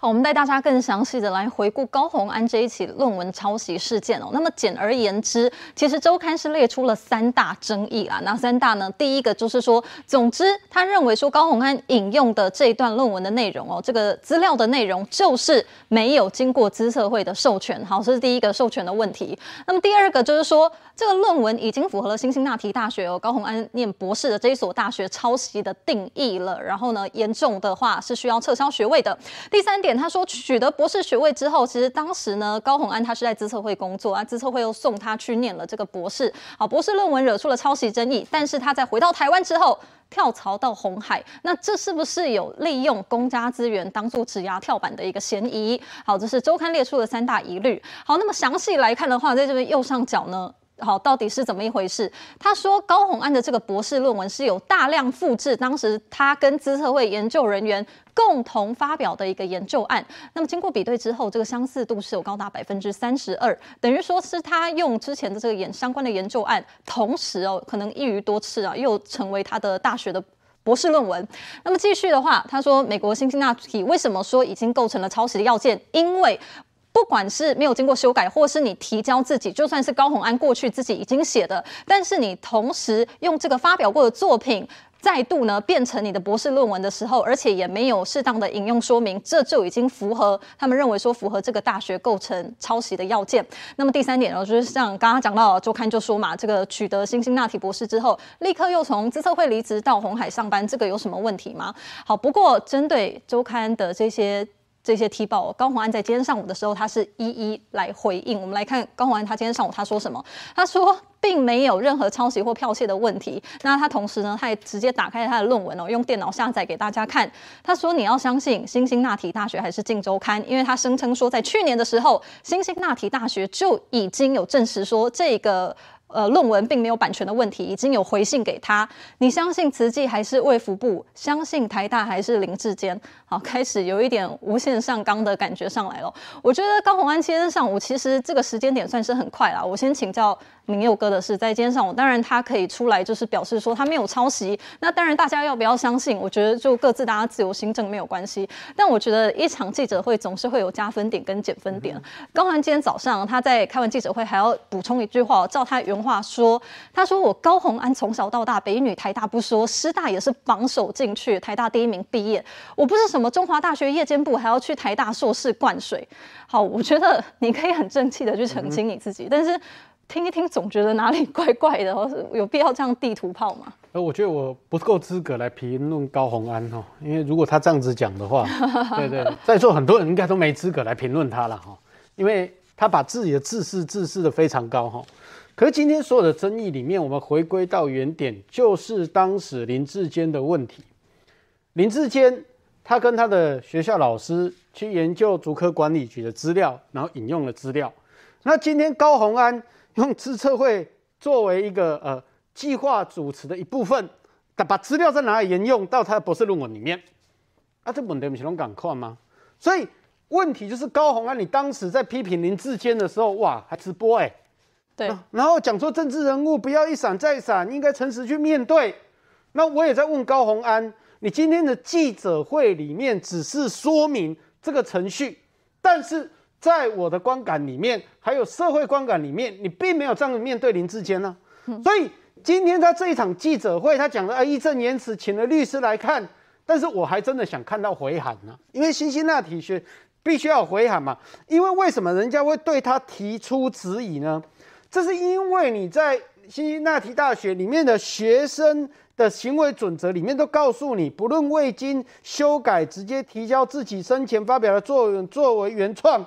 好，我们带大家更详细的来回顾高虹安这一起论文抄袭事件哦。那么简而言之，其实周刊是列出了三大争议啊。哪三大呢？第一个就是说，总之他认为说高虹安引用的这一段论文的内容哦，这个资料的内容就是没有经过资策会的授权。好，这是第一个授权的问题。那么第二个就是说，这个论文已经符合了辛辛那提大学哦，高虹安念博士的这一所大学抄袭的定义了。然后呢，严重的话是需要撤销学位的。第三点。他说，取得博士学位之后，其实当时呢，高虹安他是在资策会工作啊，资策会又送他去念了这个博士。好，博士论文惹出了抄袭争议，但是他在回到台湾之后跳槽到红海，那这是不是有利用公家资源当做指压跳板的一个嫌疑？好，这是周刊列出的三大疑虑。好，那么详细来看的话，在这边右上角呢。好，到底是怎么一回事？他说高虹安的这个博士论文是有大量复制当时他跟资策会研究人员共同发表的一个研究案。那么经过比对之后，这个相似度是有高达百分之三十二，等于说是他用之前的这个研相关的研究案，同时哦，可能一鱼多吃啊，又成为他的大学的博士论文。那么继续的话，他说美国辛辛那提为什么说已经构成了抄袭的要件？因为不管是没有经过修改，或是你提交自己，就算是高虹安过去自己已经写的，但是你同时用这个发表过的作品再度呢变成你的博士论文的时候，而且也没有适当的引用说明，这就已经符合他们认为说符合这个大学构成抄袭的要件。那么第三点呢，就是像刚刚讲到周刊就说嘛，这个取得新兴纳提博士之后，立刻又从资策会离职到红海上班，这个有什么问题吗？好，不过针对周刊的这些。这些踢爆，高虹安在今天上午的时候，他是一一来回应。我们来看高虹安，他今天上午他说什么？他说并没有任何抄袭或剽窃的问题。那他同时呢，他也直接打开他的论文哦，用电脑下载给大家看。他说你要相信新兴那提大学还是镜周刊，因为他声称说在去年的时候，新兴那提大学就已经有证实说这个。呃，论文并没有版权的问题，已经有回信给他。你相信慈济还是卫福部？相信台大还是林志坚？好，开始有一点无限上纲的感觉上来了。我觉得高虹安今天上午其实这个时间点算是很快了。我先请教铭祐哥的事，在今天上午，当然他可以出来就是表示说他没有抄袭。那当然大家要不要相信？我觉得就各自大家自由心证没有关系。但我觉得一场记者会总是会有加分点跟减分点。高虹安今天早上他在开完记者会还要补充一句话，照他原话说，他说我高虹安从小到大北女台大不说，师大也是榜首进去，台大第一名毕业。我不是什么中华大学夜间部，还要去台大硕士灌水。好，我觉得你可以很正气的去澄清你自己，但是。听一听，总觉得哪里怪怪的，有必要这样地图炮吗？呃，我觉得我不够资格来评论高虹安哈，因为如果他这样子讲的话，对对，在座很多人应该都没资格来评论他了哈，因为他把自己的自视自视的非常高哈。可是今天所有的争议里面，我们回归到原点，就是当时林志坚的问题。林志坚他跟他的学校老师去研究竹科管理局的资料，然后引用了资料。那今天高虹安。用资策会作为一个呃计划主持的一部分，他把资料在哪里沿用到他的博士论文里面，啊，这问题不是拢赶快吗？所以问题就是高红安，你当时在批评林志坚的时候，哇，还直播哎、欸，对，然后讲说政治人物不要一闪再闪，应该诚实去面对。那我也在问高红安，你今天的记者会里面只是说明这个程序，但是。在我的观感里面，还有社会观感里面，你并没有这样面对林志坚呢。所以今天他这一场记者会，他讲的啊义正言辞，请了律师来看。但是我还真的想看到回函呢，因为辛辛那提学必须要回函嘛。因为为什么人家会对他提出质疑呢？这是因为你在辛辛那提大学里面的学生的行为准则里面都告诉你，不论未经修改，直接提交自己生前发表的作作为原创。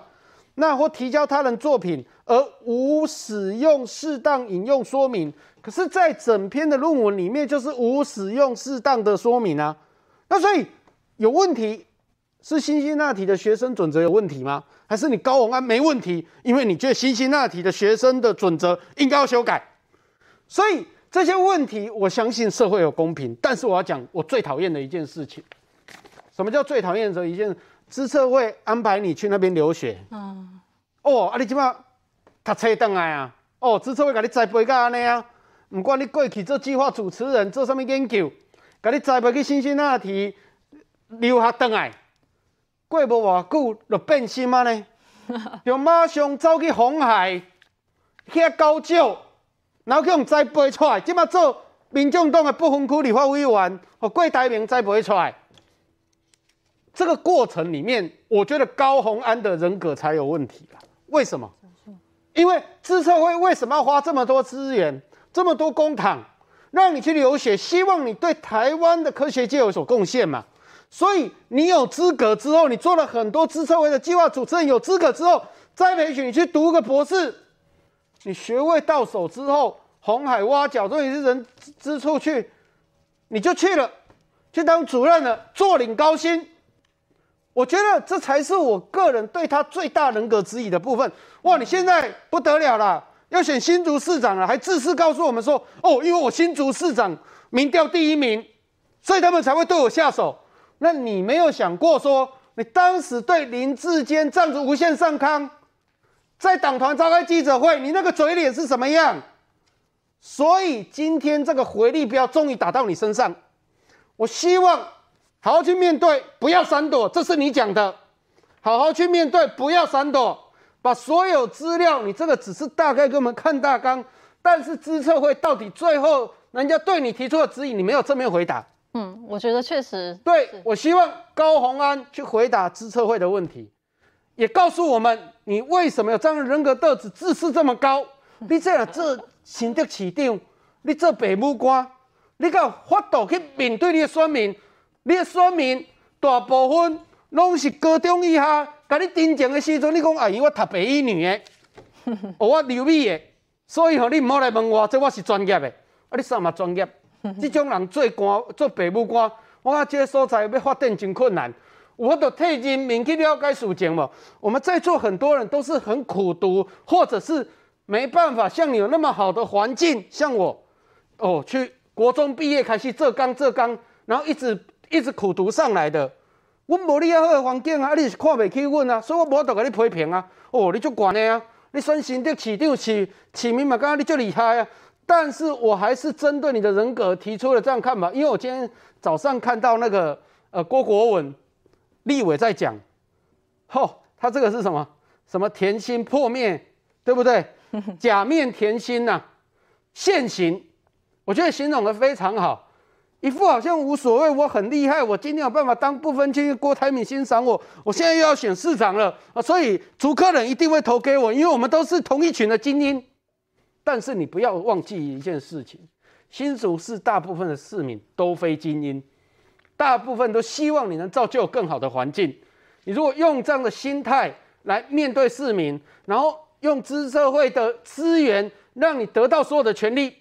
那或提交他人作品而无使用适当引用说明，可是，在整篇的论文里面就是无使用适当的说明啊。那所以有问题是辛辛那提的学生准则有问题吗？还是你高文安没问题？因为你觉得辛辛那提的学生的准则应该要修改。所以这些问题，我相信社会有公平。但是我要讲我最讨厌的一件事情，什么叫最讨厌的一件？资策会安排你去那边留学，嗯、哦，啊，你即马读册转来啊，哦，资策会甲你栽培到安尼啊，毋管你过去做计划主持人，做啥物研究，甲你栽培去新辛那提留学转来，过无偌久就变心啊呢，就马上走去红海，遐高就，然后去用栽培出来，即马做民众党的不分区立法委员，互郭台铭栽培出来。这个过程里面，我觉得高虹安的人格才有问题了。为什么？因为资策会为什么要花这么多资源、这么多公帑让你去留学？希望你对台湾的科学界有所贡献嘛。所以你有资格之后，你做了很多资策会的计划主持人，有资格之后再培训你去读个博士。你学位到手之后，红海挖角，终于是人之处去，你就去了，去当主任了，坐领高薪。我觉得这才是我个人对他最大人格质疑的部分。哇，你现在不得了了，要选新竹市长了，还自私告诉我们说，哦，因为我新竹市长民调第一名，所以他们才会对我下手。那你没有想过说，你当时对林志坚这样子无限上纲，在党团召开记者会，你那个嘴脸是什么样？所以今天这个回力镖终于打到你身上，我希望。好好去面对，不要闪躲，这是你讲的。好好去面对，不要闪躲，把所有资料，你这个只是大概给我们看大纲，但是资策会到底最后人家对你提出的质疑，你没有正面回答。嗯，我觉得确实。对，我希望高虹安去回答资策会的问题，也告诉我们你为什么有这样的人格特质，自视这么高。你这样做新竹市长，你做北母官，你敢发度去面对你的选民？你的选民大部分拢是高中以下，甲你真正的时阵，你讲阿姨我读北一女的，哦我留美的，所以吼你唔好来问我，这我是专业的，啊你啥嘛专业？这种人做官 做父母官，我讲这个所在要发展真困难，我都替人民去了解事情嘛。我们在座很多人都是很苦读，或者是没办法像你有那么好的环境，像我哦去国中毕业开始做工做工，然后一直。一直苦读上来的，我无你遐好的环境啊，你是看不起我啊，所以我无得给你批评啊。哦，你足悬的啊，你选新的市长市市民嘛，刚刚你就厉害啊。但是我还是针对你的人格提出了这样看法，因为我今天早上看到那个呃郭国文立委在讲，吼、哦，他这个是什么？什么甜心破灭，对不对？假面甜心呐、啊，现形，我觉得形容的非常好。一副好像无所谓，我很厉害，我今天有办法当不分区，郭台铭欣赏我，我现在又要选市长了啊！所以主客人一定会投给我，因为我们都是同一群的精英。但是你不要忘记一件事情，新竹市大部分的市民都非精英，大部分都希望你能造就更好的环境。你如果用这样的心态来面对市民，然后用资社会的资源让你得到所有的权利，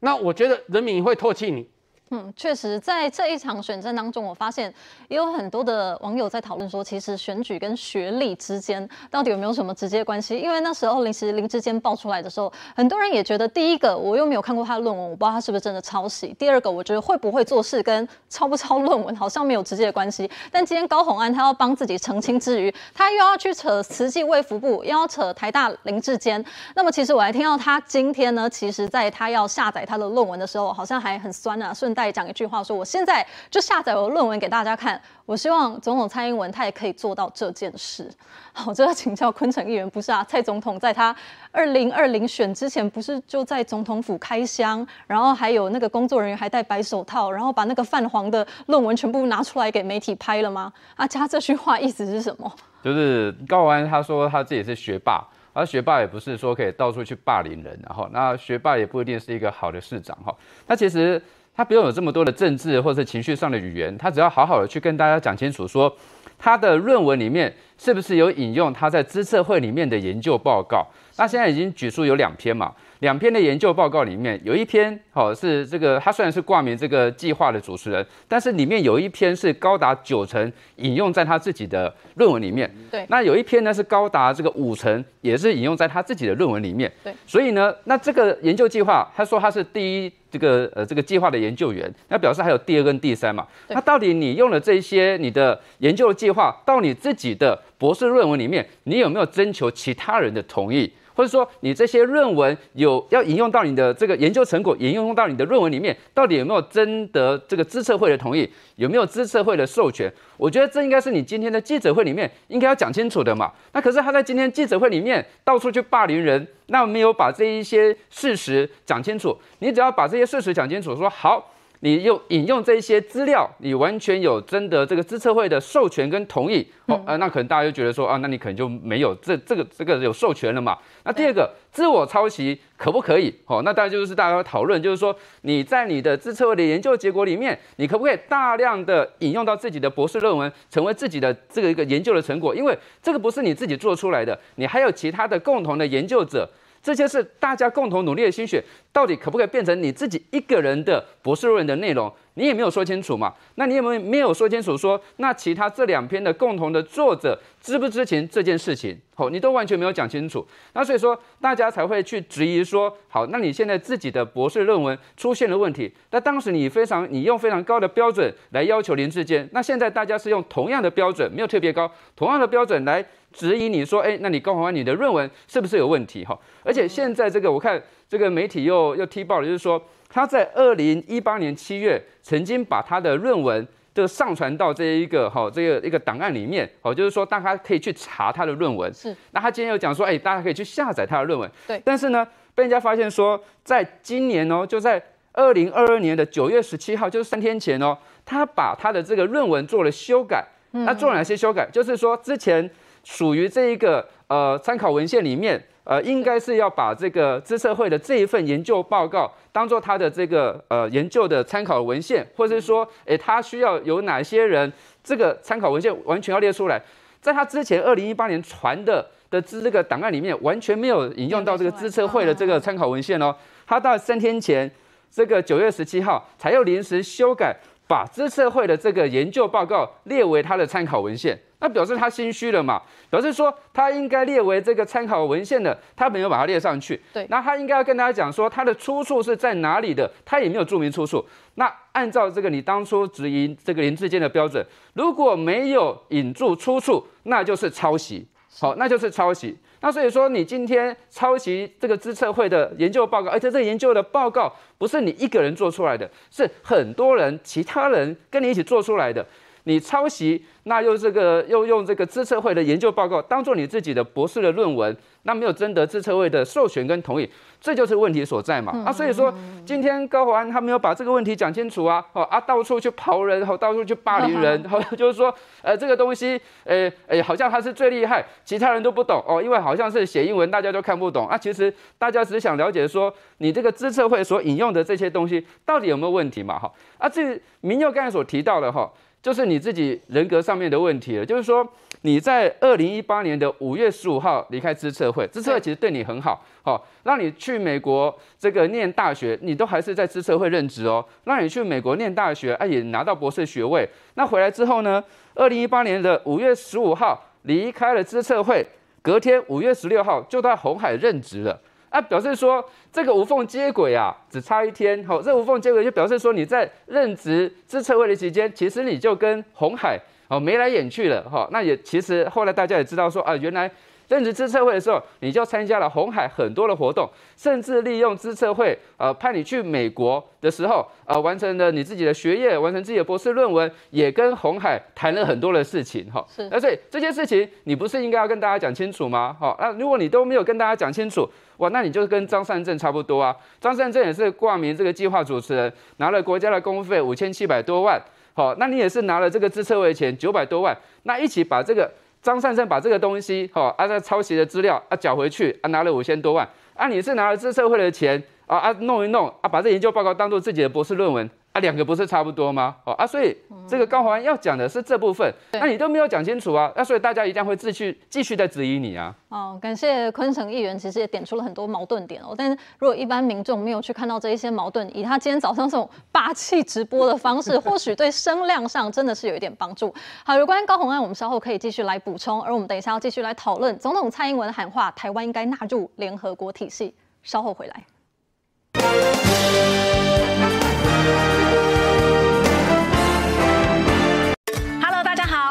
那我觉得人民会唾弃你。嗯，确实，在这一场选战当中，我发现也有很多的网友在讨论说，其实选举跟学历之间到底有没有什么直接关系？因为那时候临时林志坚爆出来的时候，很多人也觉得，第一个我又没有看过他的论文，我不知道他是不是真的抄袭；第二个，我觉得会不会做事跟抄不抄论文好像没有直接的关系。但今天高虹安他要帮自己澄清之余，他又要去扯慈济卫福部，又要扯台大林志坚。那么其实我还听到他今天呢，其实在他要下载他的论文的时候，好像还很酸啊，顺带。再讲一句话，说我现在就下载我的论文给大家看。我希望总统蔡英文他也可以做到这件事。好，这要请教坤城议员，不是啊？蔡总统在他二零二零选之前，不是就在总统府开箱，然后还有那个工作人员还戴白手套，然后把那个泛黄的论文全部拿出来给媒体拍了吗？啊，加这句话意思是什么？就是高虹安他说他自己是学霸，而学霸也不是说可以到处去霸凌人，然后那学霸也不一定是一个好的市长哈。他其实。他不用有这么多的政治或者情绪上的语言，他只要好好的去跟大家讲清楚，说他的论文里面是不是有引用他在资策会里面的研究报告。那现在已经举出有两篇嘛，两篇的研究报告里面有一篇，好是这个他虽然是挂名这个计划的主持人，但是里面有一篇是高达九成引用在他自己的论文里面。对，那有一篇呢是高达这个五成，也是引用在他自己的论文里面。对，所以呢，那这个研究计划，他说他是第一这个呃这个计划的研究员，那表示还有第二跟第三嘛。那到底你用了这些你的研究计划到你自己的博士论文里面，你有没有征求其他人的同意？或者说，你这些论文有要引用到你的这个研究成果，引用到你的论文里面，到底有没有征得这个资策会的同意？有没有资策会的授权？我觉得这应该是你今天的记者会里面应该要讲清楚的嘛。那可是他在今天记者会里面到处去霸凌人，那没有把这一些事实讲清楚。你只要把这些事实讲清楚，说好。你用引用这些资料，你完全有征得这个资策会的授权跟同意，哦，啊、呃，那可能大家就觉得说啊，那你可能就没有这这个这个有授权了嘛。那第二个，自我抄袭可不可以？哦，那大家就是大家讨论，就是说你在你的资策会的研究结果里面，你可不可以大量的引用到自己的博士论文，成为自己的这个一个研究的成果？因为这个不是你自己做出来的，你还有其他的共同的研究者。这些是大家共同努力的心血，到底可不可以变成你自己一个人的博士论文的内容？你也没有说清楚嘛？那你有没有没有说清楚说，那其他这两篇的共同的作者知不知情这件事情？好，你都完全没有讲清楚。那所以说，大家才会去质疑说，好，那你现在自己的博士论文出现了问题。那当时你非常，你用非常高的标准来要求林志坚，那现在大家是用同样的标准，没有特别高，同样的标准来。质疑你说，哎，那你高虹安你的论文是不是有问题？哈，而且现在这个我看这个媒体又又踢爆了，就是说他在二零一八年七月曾经把他的论文就上传到这一个哈这个一个档案里面，哦，就是说大家可以去查他的论文。是。那他今天又讲说，哎，大家可以去下载他的论文。对。但是呢，被人家发现说，在今年哦，就在二零二二年的九月十七号，就是三天前哦，他把他的这个论文做了修改。嗯。他做了哪些修改？就是说之前。属于这一个呃参考文献里面，呃，应该是要把这个资策会的这一份研究报告当做他的这个呃研究的参考文献，或者是说，诶，他需要有哪些人，这个参考文献完全要列出来。在他之前二零一八年传的的资这个档案里面，完全没有引用到这个资策会的这个参考文献哦。他到三天前，这个九月十七号才又临时修改，把资策会的这个研究报告列为他的参考文献。那表示他心虚了嘛？表示说他应该列为这个参考文献的，他没有把它列上去。对，那他应该要跟大家讲说他的出处是在哪里的，他也没有注明出处。那按照这个你当初质疑这个林志坚的标准，如果没有引注出处，那就是抄袭。好，那就是抄袭。那所以说，你今天抄袭这个资策会的研究报告，而且这个研究的报告不是你一个人做出来的，是很多人、其他人跟你一起做出来的。你抄袭，那又这个又用这个资策会的研究报告当做你自己的博士的论文，那没有征得资策会的授权跟同意，这就是问题所在嘛。啊，所以说今天高华安他没有把这个问题讲清楚啊，哦啊，到处去刨人，然后到处去霸凌人，然后就是说，呃，这个东西，呃，呃，好像他是最厉害，其他人都不懂哦，因为好像是写英文大家都看不懂啊。其实大家只是想了解说，你这个资策会所引用的这些东西到底有没有问题嘛？哈，啊，这铭祐刚才所提到的哈。就是你自己人格上面的问题了。就是说，你在二零一八年的五月十五号离开资策会，资策会其实对你很好，好让你去美国这个念大学，你都还是在资策会任职哦。让你去美国念大学，哎，也拿到博士学位。那回来之后呢，二零一八年的五月十五号离开了资策会，隔天五月十六号就在红海任职了。啊，表示说这个无缝接轨啊，只差一天。好，这无缝接轨就表示说你在任职资策会的期间，其实你就跟红海哦眉来眼去了。哈，那也其实后来大家也知道说啊，原来。任职资策会的时候，你就参加了红海很多的活动，甚至利用资策会呃派你去美国的时候，呃完成了你自己的学业，完成自己的博士论文，也跟红海谈了很多的事情哈。是，那所以这些事情你不是应该要跟大家讲清楚吗？好，那如果你都没有跟大家讲清楚，哇，那你就跟张善政差不多啊。张善政也是挂名这个计划主持人，拿了国家的公费五千七百多万，好，那你也是拿了这个资策会钱九百多万，那一起把这个。张善政把这个东西，哈，啊，在抄袭的资料啊，缴回去啊，拿了五千多万，啊，你是拿了这社会的钱啊啊，弄一弄啊，把这研究报告当做自己的博士论文。啊，两个不是差不多吗？哦啊，所以这个高虹安要讲的是这部分，那你都没有讲清楚啊，那所以大家一定会继续继续在质疑你啊。哦，感谢昆城议员，其实也点出了很多矛盾点哦。但是如果一般民众没有去看到这一些矛盾，以他今天早上这种霸气直播的方式，或许对声量上真的是有一点帮助。好，有关高红安，我们稍后可以继续来补充，而我们等一下要继续来讨论总统蔡英文喊话，台湾应该纳入联合国体系。稍后回来。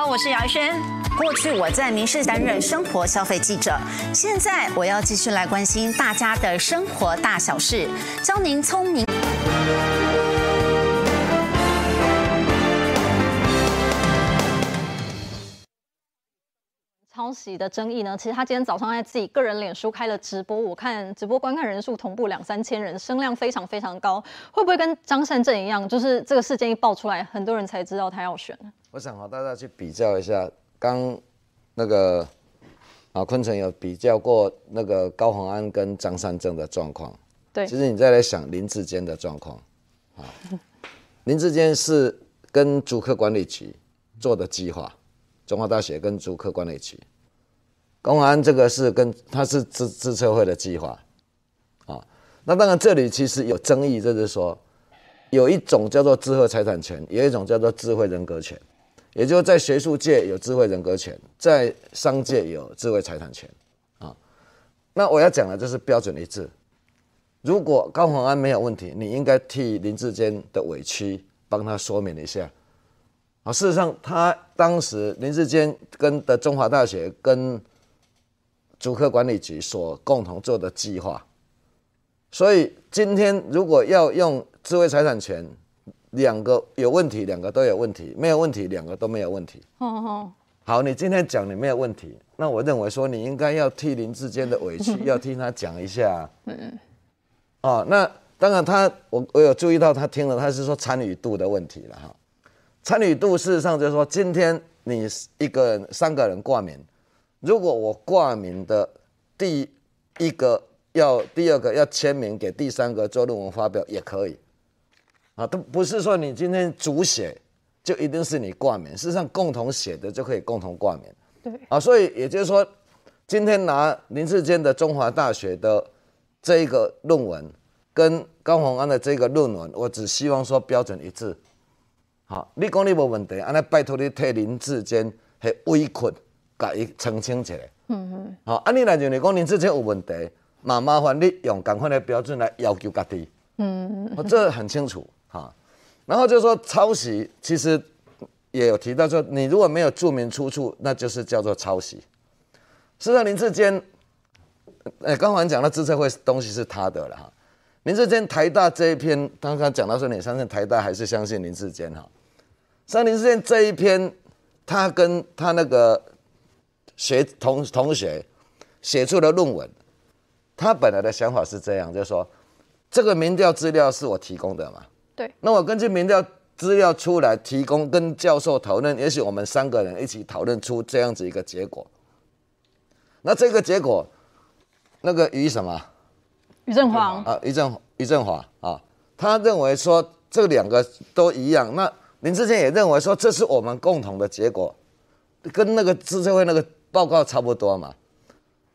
我是姚轩。过去我在民事担任生活消费记者，现在我要继续来关心大家的生活大小事，教您聪明。抄袭的争议呢？其实他今天早上在自己个人脸书开了直播，我看直播观看人数同步两三千人，声量非常非常高。会不会跟张善政一样，就是这个事件一爆出来，很多人才知道他要选？我想和大家去比较一下，刚那个啊，坤城有比较过那个高虹安跟张善政的状况。对，其实你再来想林志坚的状况，啊，林志坚是跟主客管理局做的计划，中华大学跟竹科管理局，高虹安这个是跟他是资资策会的计划，啊，那当然这里其实有争议，就是说有一种叫做智慧财产权，有一种叫做智慧人格权。也就是在学术界有智慧人格权，在商界有智慧财产权，啊，那我要讲的就是标准一致。如果高宏安没有问题，你应该替林志坚的委屈帮他说明一下。啊，事实上他当时林志坚跟的中华大学跟竹科管理局所共同做的计划，所以今天如果要用智慧财产权。两个有问题，两个都有问题，没有问题，两个都没有问题。好，你今天讲你没有问题，那我认为说你应该要替林志坚的委屈，要替他讲一下。嗯哦，那当然他，我我有注意到他听了，他是说参与度的问题了哈。参与度事实上就是说，今天你一个人、三个人挂名，如果我挂名的第一个要，第二个要签名给第三个做论文发表也可以。啊，都不是说你今天主写就一定是你挂名，事实上共同写的就可以共同挂名。对，啊，所以也就是说，今天拿林志坚的中华大学的这一个论文跟高虹安的这个论文，我只希望说标准一致。好，你讲你无问题，安尼拜托你替林志坚系委屈，甲伊澄清起来。嗯嗯。好，安尼来就你讲林志坚有问题，嘛麻烦你用同款的标准来要求家己。嗯嗯。我这很清楚。哈，然后就说抄袭，其实也有提到说，你如果没有注明出处，那就是叫做抄袭。实际上，林志坚哎，刚才讲的资策会东西是他的了哈。林志坚台大这一篇，刚刚讲到说你相信台大还是相信林志坚哈？像林事件这一篇，他跟他那个学同同学写出的论文，他本来的想法是这样，就是说这个民调资料是我提供的嘛？对。那我根据民调资料出来提供，跟教授讨论，也许我们三个人一起讨论出这样子一个结果。那这个结果，那个于什么？于振煌啊，于振于振华啊，他认为说这两个都一样。那林志坚也认为说这是我们共同的结果，跟那个资策会那个报告差不多嘛。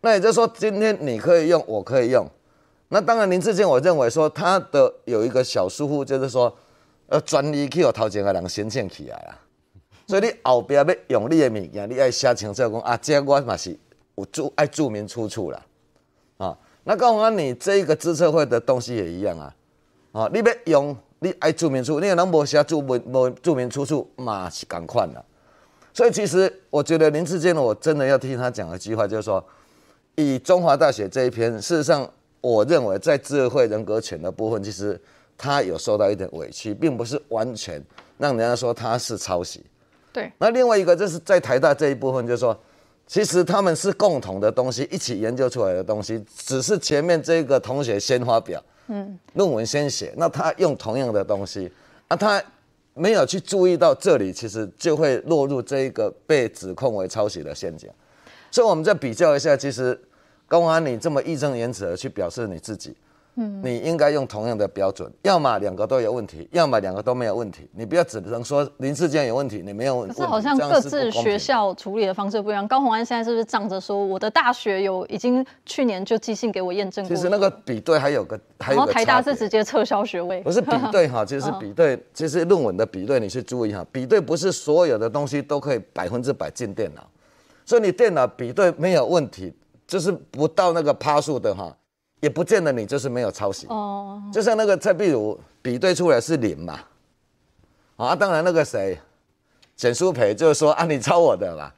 那也就是说，今天你可以用，我可以用。那当然，林志坚我认为说他的有一个小疏忽，就是说呃，专利去有头前的人先建起来啊。所以你后边要用你的物件，你要写清楚讲啊，这我嘛是。有注爱注明出处了，啊，那告诉你这一个资策会的东西也一样啊，啊，你要用你爱注明出，你也能无写注明无注明出处嘛是赶快了，所以其实我觉得林志坚，我真的要听他讲一句话，就是说，以中华大学这一篇，事实上我认为在智慧人格权的部分，其实他有受到一点委屈，并不是完全让人家说他是抄袭。对。那另外一个就是在台大这一部分，就是说。其实他们是共同的东西，一起研究出来的东西，只是前面这个同学先发表，嗯，论文先写，那他用同样的东西，啊，他没有去注意到这里，其实就会落入这一个被指控为抄袭的陷阱。所以，我们再比较一下，其实公安，你这么义正言辞的去表示你自己。嗯，你应该用同样的标准，要么两个都有问题，要么两个都没有问题。你不要只能说林志坚有问题，你没有问题。可是好像各自学校处理的方式不一样。高虹安现在是不是仗着说我的大学有已经去年就寄信给我验证过？其实那个比对还有个还有个。然后台大是直接撤销学位。不是比对哈，其实是比对，其实论文的比对你去注意哈，比对不是所有的东西都可以百分之百进电脑，所以你电脑比对没有问题，就是不到那个趴数的哈。也不见得你就是没有抄袭。哦，就像那个蔡壁如比对出来是零嘛，啊，当然那个谁简书培就是说啊，你抄我的啦，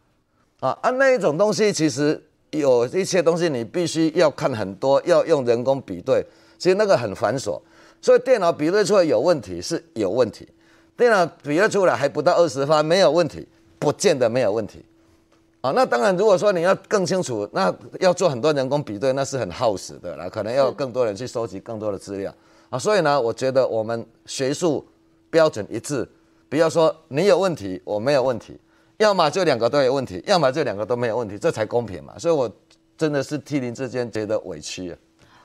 啊啊那一种东西其实有一些东西你必须要看很多，要用人工比对，其实那个很繁琐，所以电脑比对出来有问题是有问题，电脑比对出来还不到二十分没有问题，不见得没有问题。啊，那当然，如果说你要更清楚，那要做很多人工比对，那是很耗时的啦，可能要更多人去收集更多的资料啊。所以呢，我觉得我们学术标准一致，不要说你有问题，我没有问题，要么就两个都有问题，要么就两个都没有问题，这才公平嘛。所以我真的是替林志坚觉得委屈啊。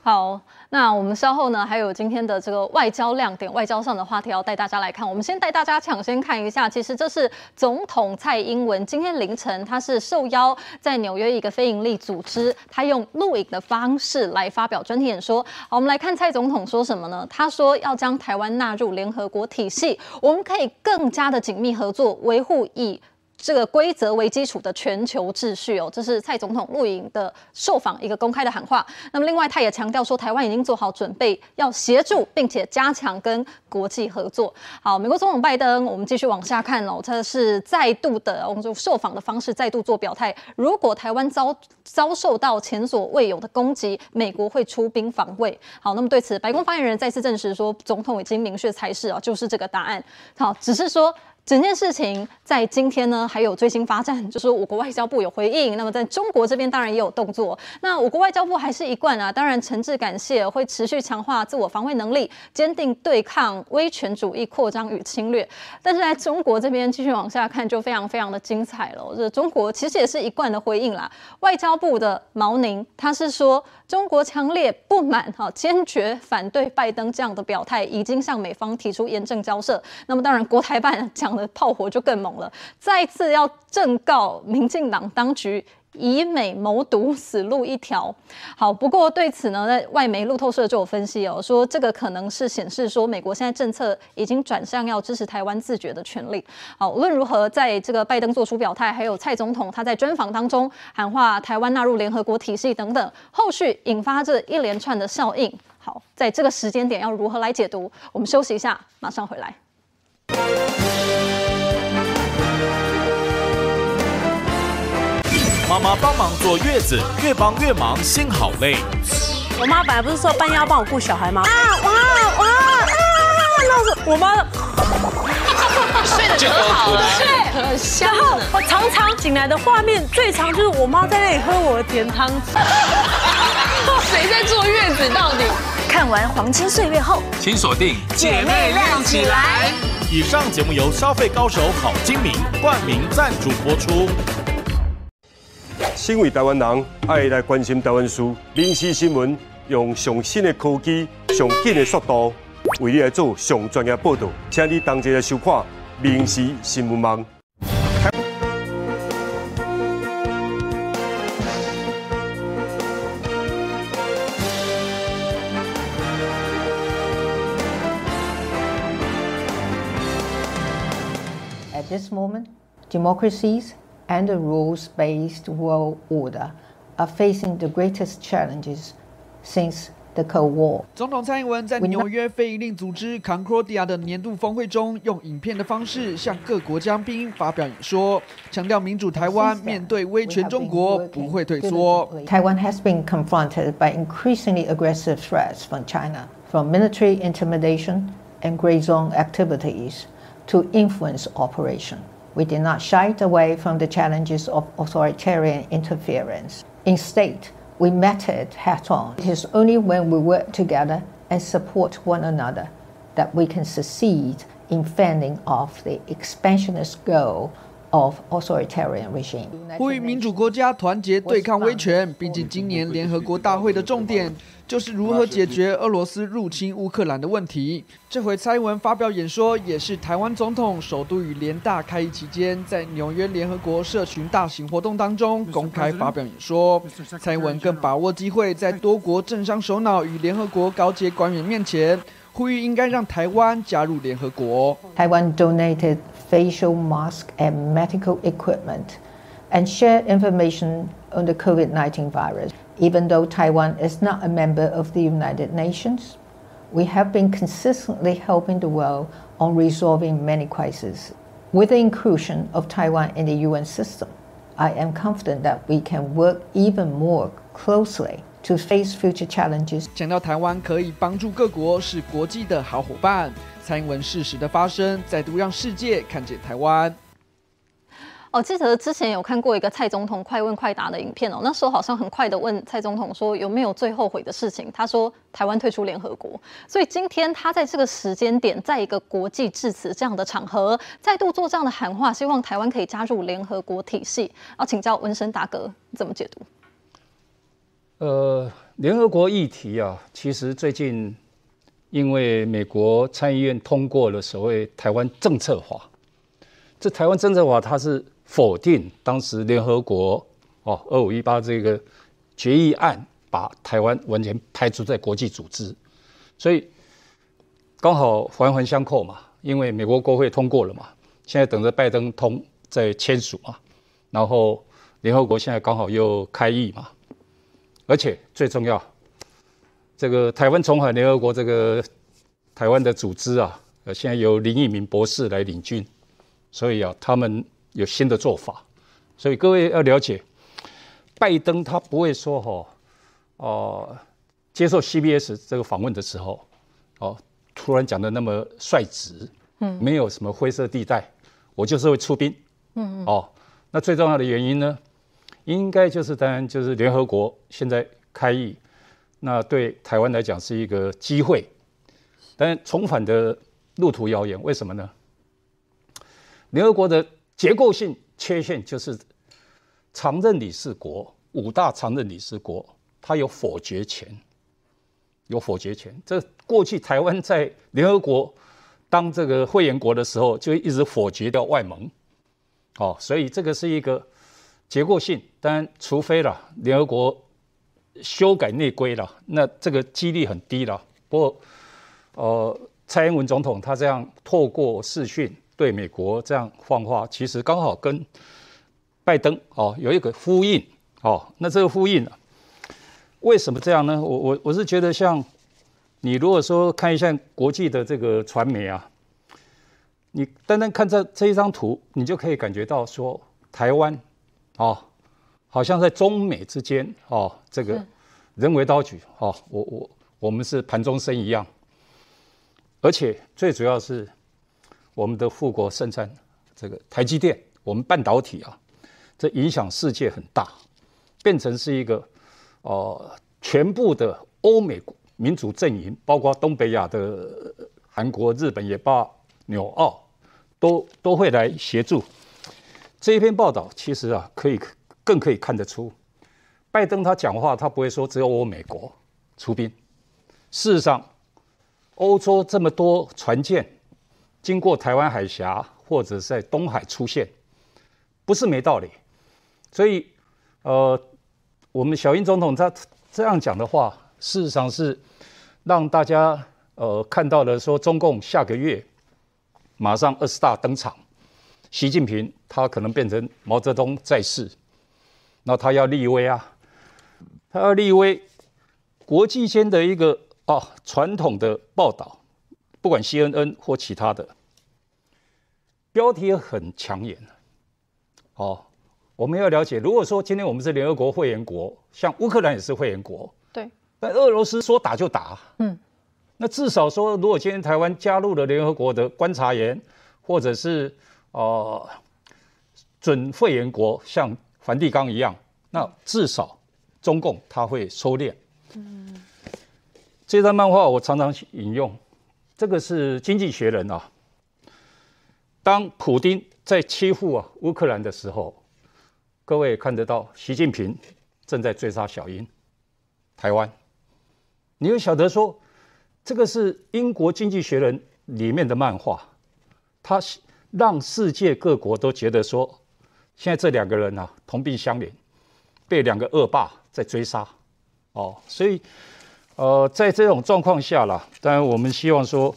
好，那我们稍后呢，还有今天的这个外交亮点、外交上的话题要带大家来看。我们先带大家抢先看一下，其实这是总统蔡英文今天凌晨，他是受邀在纽约一个非营利组织，他用录影的方式来发表专题演说。好，我们来看蔡总统说什么呢？他说要将台湾纳入联合国体系，我们可以更加的紧密合作，维护以。这个规则为基础的全球秩序哦，这是蔡总统录影的受访一个公开的喊话。那么另外，他也强调说，台湾已经做好准备，要协助并且加强跟国际合作。好，美国总统拜登，我们继续往下看哦，他是再度的，我们就受访的方式再度做表态，如果台湾遭遭受到前所未有的攻击，美国会出兵防卫。好，那么对此，白宫发言人再次证实说，总统已经明确才是啊，就是这个答案。好，只是说。整件事情在今天呢，还有最新发展，就是我国外交部有回应。那么在中国这边当然也有动作。那我国外交部还是一贯啊，当然诚挚感谢，会持续强化自我防卫能力，坚定对抗威权主义扩张与侵略。但是在中国这边继续往下看，就非常非常的精彩了。这中国其实也是一贯的回应啦。外交部的毛宁他是说，中国强烈不满哈，坚决反对拜登这样的表态，已经向美方提出严正交涉。那么当然，国台办 讲。的炮火就更猛了，再次要正告民进党当局以美谋独，死路一条。好，不过对此呢，在外媒路透社就有分析哦，说这个可能是显示说美国现在政策已经转向要支持台湾自决的权利。好，无论如何，在这个拜登做出表态，还有蔡总统他在专访当中喊话台湾纳入联合国体系等等，后续引发这一连串的效应。好，在这个时间点要如何来解读？我们休息一下，马上回来。妈妈帮忙坐月子，越帮越忙，心好累。我妈本来不是说半夜要帮我顾小孩吗？啊哇哇啊！闹死我妈了。睡得可好了，对，可香。然后我常常醒来的画面最常就是我妈在那里喝我的甜汤。谁在坐月子？到底？看完黄金岁月后，请锁定姐妹亮起来。以上节目由消费高手好精明冠名赞助播出。身为台湾人，爱来关心台湾事。民视新闻用上新的科技、上紧的速度，为你来做上专业报道，请你同齐来收看民视新闻网。At this moment, democracies and the rules-based world order are facing the greatest challenges since the Cold War. 总统蔡英文在纽约非营利组织 Concordia 的年度峰会中，用影片的方式向各国嘉宾发表演说，强调民主台湾面对威权中国不会退缩。Taiwan has been confronted by increasingly aggressive threats from China, from military intimidation and gray zone activities to influence operation. We did not shy away from the challenges of authoritarian interference. Instead, we met it head on. It is only when we work together and support one another that we can succeed in fending off the expansionist goal of authoritarian regime. 呼吁民主国家团结对抗威权。毕竟今年联合国大会的重点 就是如何解决俄罗斯入侵乌克兰的问题。这回蔡英文发表演说，也是台湾总统首度与联大开议期间，在纽约联合国社群大型活动当中公开发表演说。蔡英文更把握机会，在多国政商首脑与联合国高阶官员面前，呼吁应该让台湾加入联合国。台湾 donated facial mask and medical equipment and shared information on the COVID-19 virus. Even though Taiwan is not a member of the United Nations, we have been consistently helping the world on resolving many crises. With the inclusion of Taiwan in the UN system, I am confident that we can work even more closely to face future challenges. 强调台湾可以帮助各国，是国际的好伙伴。蔡英文适时的发声，再度让世界看见台湾。 哦，记得之前有看过一个蔡总统快问快答的影片哦，那时候好像很快的问蔡总统说有没有最后悔的事情，他说台湾退出联合国。所以今天他在这个时间点，在一个国际致辞这样的场合，再度做这样的喊话，希望台湾可以加入联合国体系。要请教文生大哥怎么解读？呃，联合国议题啊，其实最近因为美国参议院通过了所谓台湾政策法，这台湾政策法它是。否定当时联合国哦二五一八这个决议案，把台湾完全排除在国际组织，所以刚好环环相扣嘛。因为美国国会通过了嘛，现在等着拜登通再签署嘛，然后联合国现在刚好又开议嘛，而且最重要，这个台湾重返联合国这个台湾的组织啊，现在由林义明博士来领军，所以啊，他们。有新的做法，所以各位要了解，拜登他不会说哈，哦、呃，接受 CBS 这个访问的时候，哦、呃，突然讲的那么率直，嗯，没有什么灰色地带，我就是会出兵，嗯嗯，哦，那最重要的原因呢，应该就是当然就是联合国现在开议，那对台湾来讲是一个机会，但重返的路途遥远，为什么呢？联合国的。结构性缺陷就是常任理事国五大常任理事国，它有否决权，有否决权。这过去台湾在联合国当这个会员国的时候，就一直否决掉外盟。哦，所以这个是一个结构性。当然，除非了联合国修改内规了，那这个几率很低了。不过，呃，蔡英文总统他这样透过视讯。对美国这样放话，其实刚好跟拜登哦有一个呼应哦。那这个呼应呢，为什么这样呢？我我我是觉得，像你如果说看一下国际的这个传媒啊，你单单看这这一张图，你就可以感觉到说，台湾哦好像在中美之间哦，这个人为刀俎哦，我我我们是盘中生一样，而且最主要是我们的富国圣山这个台积电，我们半导体啊，这影响世界很大，变成是一个、呃，全部的欧美民主阵营，包括东北亚的韩国、日本也罢，纽澳都都会来协助。这一篇报道其实啊，可以更可以看得出，拜登他讲话，他不会说只有我美国出兵。事实上，欧洲这么多船舰经过台湾海峡或者在东海出现，不是没道理。所以，呃，我们小英总统他这样讲的话，事实上是让大家呃看到了说，中共下个月马上二十大登场。习近平他可能变成毛泽东在世，那他要立威啊，他要立威。国际间的一个啊传统的报道，不管 CNN 或其他的，标题很抢眼。哦，我们要了解，如果说今天我们是联合国会员国，像乌克兰也是会员国，对，但俄罗斯说打就打，嗯，那至少说，如果今天台湾加入了联合国的观察员，或者是呃，准会员国像梵蒂冈一样，那至少中共他会收敛。嗯，这张漫画我常常引用，这个是《经济学人》啊。当普丁在欺负啊乌克兰的时候，各位看得到，习近平正在追杀小英，台湾。你又晓得说，这个是英国《经济学人》里面的漫画，他。让世界各国都觉得说，现在这两个人啊同病相怜，被两个恶霸在追杀，哦，所以，呃，在这种状况下啦，当然我们希望说，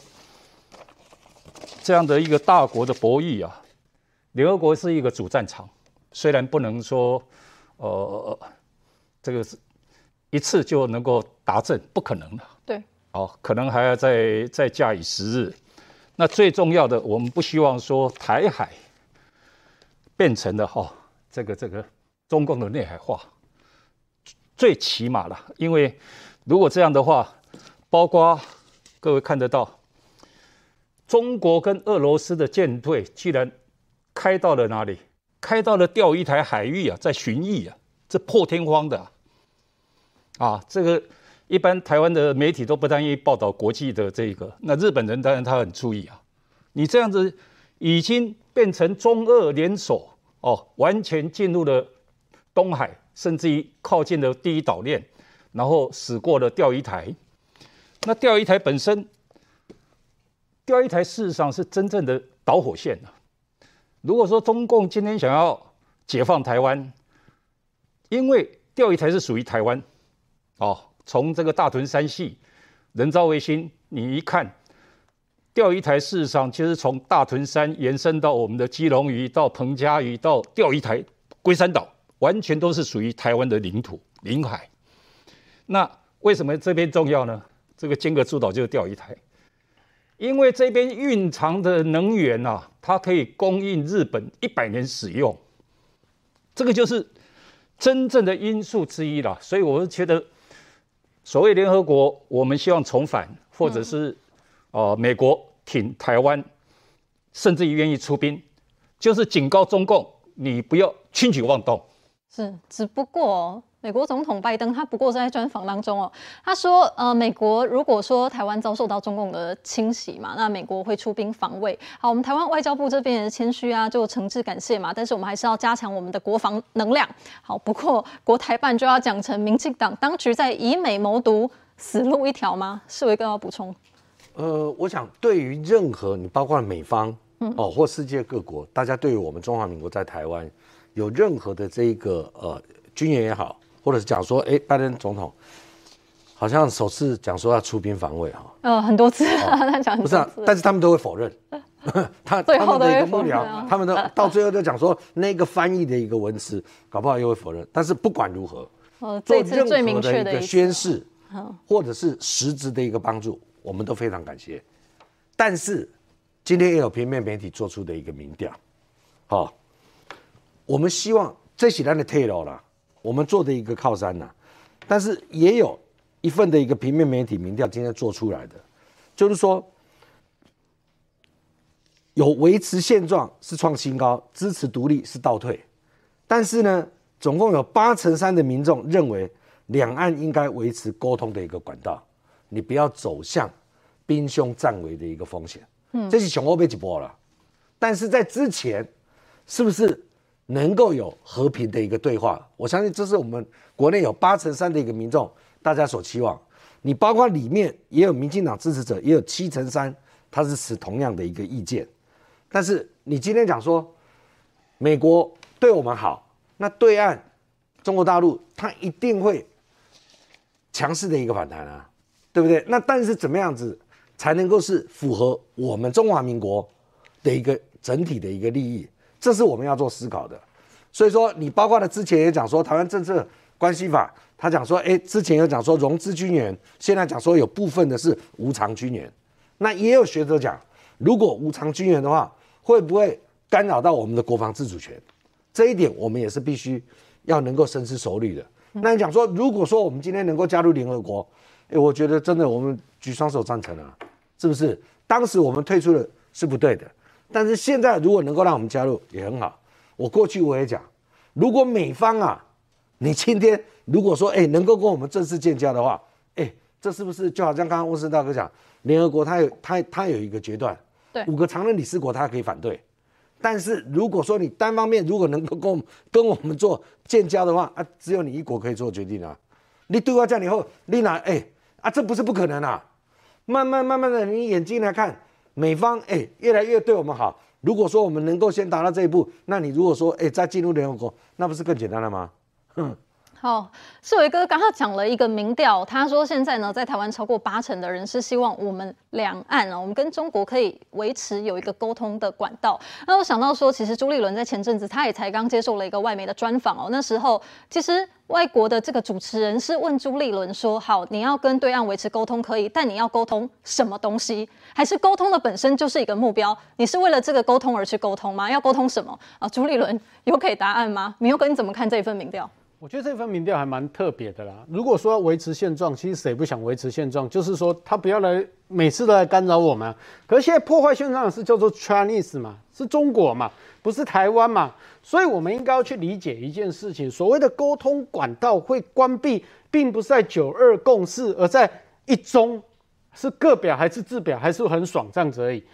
这样的一个大国的博弈啊，联合国是一个主战场，虽然不能说，呃，这个是一次就能够达阵，不可能的，对，哦，可能还要再再假以时日。那最重要的，我们不希望说台海变成了哈这个这个中共的内海化，最起码了，因为如果这样的话，包括各位看得到，中国跟俄罗斯的舰队居然开到了哪里？开到了钓鱼台海域啊，在巡弋啊，这破天荒的啊，这个。一般台湾的媒体都不太愿意报道国际的这个，那日本人当然他很注意啊。你这样子已经变成中俄联手哦，完全进入了东海，甚至于靠近了第一岛链，然后驶过了钓鱼台。那钓鱼台本身，钓鱼台事实上是真正的导火线啊。如果说中共今天想要解放台湾，因为钓鱼台是属于台湾，哦。从这个大屯山系人造卫星，你一看，钓鱼台事实上就是从大屯山延伸到我们的基隆屿、到彭佳屿、到钓鱼台、龟山岛，完全都是属于台湾的领土领海。那为什么这边重要呢？这个尖阁诸岛就是钓鱼台，因为这边蕴藏的能源啊，它可以供应日本一百年使用，这个就是真正的因素之一了。所以我是觉得。所谓联合国，我们希望重返，或者是，呃，美国挺台湾，甚至于愿意出兵，就是警告中共，你不要轻举妄动。是，只不过。美国总统拜登他不过是在专访当中哦，他说，呃，美国如果说台湾遭受到中共的侵袭嘛，那美国会出兵防卫。好，我们台湾外交部这边也谦虚啊，就诚挚感谢嘛，但是我们还是要加强我们的国防能量。好，不过国台办就要讲成民进党当局在以美谋独，死路一条吗？世维哥要补充。呃，我想对于任何你包括美方哦或世界各国，大家对于我们中华民国在台湾有任何的这一个呃军演也好。或者是讲说，哎，拜登总统好像首次讲说要出兵防卫哈，呃，很多次，他讲不是啊，但是他们都会否认，他 他们的一个幕僚，他们的到最后就讲说那个翻译的一个文词，搞不好又会否认。但是不管如何，做任何的一个宣誓，或者是实质的一个帮助，我们都非常感谢。但是今天也有平面媒体做出的一个民调，好，我们希望这些人的退路了。我们做的一个靠山呐、啊。但是也有一份的一个平面媒体民调今天做出来的，就是说有维持现状是创新高，支持独立是倒退。但是呢，总共有八成三的民众认为两岸应该维持沟通的一个管道，你不要走向兵凶战危的一个风险。嗯，这是熊欧被几波了。但是在之前，是不是能够有和平的一个对话？我相信这是我们国内有八成三的一个民众大家所期望。你包括里面也有民进党支持者，也有七成三，他是持同样的一个意见。但是你今天讲说美国对我们好，那对岸中国大陆他一定会强势的一个反弹啊，对不对？那但是怎么样子才能够是符合我们中华民国的一个整体的一个利益？这是我们要做思考的，所以说你包括了之前也讲说台湾政策关系法，他讲说，哎，之前有讲说融资军援，现在讲说有部分的是无偿军援，那也有学者讲，如果无偿军援的话，会不会干扰到我们的国防自主权？这一点我们也是必须要能够深思熟虑的。那你讲说，如果说我们今天能够加入联合国，哎，我觉得真的我们举双手赞成啊，是不是？当时我们退出了是不对的。但是现在如果能够让我们加入也很好。我过去我也讲，如果美方啊，你今天如果说哎能够跟我们正式建交的话，哎，这是不是就好像刚刚温森大哥讲，联合国他有他他有一个决断，对，五个常任理事国他可以反对。但是如果说你单方面如果能够跟我们跟我们做建交的话啊，只有你一国可以做决定啊。你对外战以后，你拿哎啊，这不是不可能啊。慢慢慢慢的，你眼睛来看。美方哎、越来越对我们好。如果说我们能够先达到这一步，那你如果说哎、再进入联合国，那不是更简单了吗？哼。好，世维哥刚刚讲了一个民调，他说现在呢，在台湾超过八成的人是希望我们两岸啊，我们跟中国可以维持有一个沟通的管道。那我想到说，其实朱立伦在前阵子他也才刚接受了一个外媒的专访哦，那时候其实外国的这个主持人是问朱立伦说：“好，你要跟对岸维持沟通可以，但你要沟通什么东西？还是沟通的本身就是一个目标？你是为了这个沟通而去沟通吗？要沟通什么啊？”朱立伦有给答案吗？铭祐哥，你怎么看这一份民调？我觉得这份民调还蛮特别的啦。如果说要维持现状，其实谁不想维持现状？就是说他不要来每次都来干扰我们。可是现在破坏现状的是叫做 Chinese 嘛，是中国嘛，不是台湾嘛。所以我们应该要去理解一件事情：所谓的沟通管道会关闭，并不是在九二共识，而在一中是个表还是字表，还是很爽这样子而已。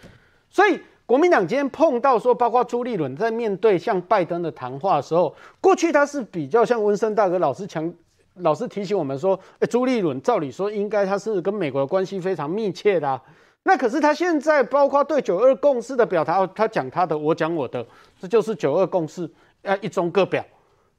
所以。国民党今天碰到说，包括朱立伦在面对像拜登的谈话的时候，过去他是比较像温森大哥老师强老师提醒我们说，哎，朱立伦照理说应该他是跟美国的关系非常密切的，那可是他现在包括对九二共识的表达，他讲他的，我讲我的，这就是九二共识，呃，一中各表。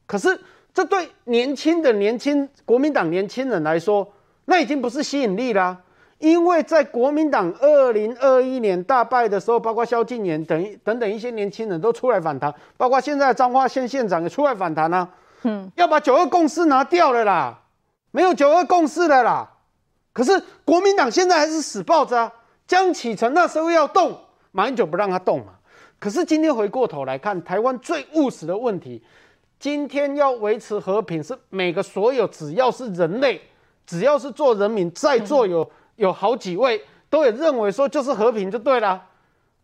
可是这对年轻的年轻国民党年轻人来说，那已经不是吸引力啦。因为在国民党二零二一年大败的时候，包括萧敬言等等等一些年轻人都出来反弹，包括现在彰化县县长也出来反弹啊，嗯，要把九二共识拿掉了啦，没有九二共识了啦。可是国民党现在还是死抱着啊，江启臣那时候要动，马英九不让他动嘛。可是今天回过头来看，台湾最务实的问题，今天要维持和平，是每个所有只要是人类，只要是做人民，在座有。有好几位都也认为说，就是和平就对了。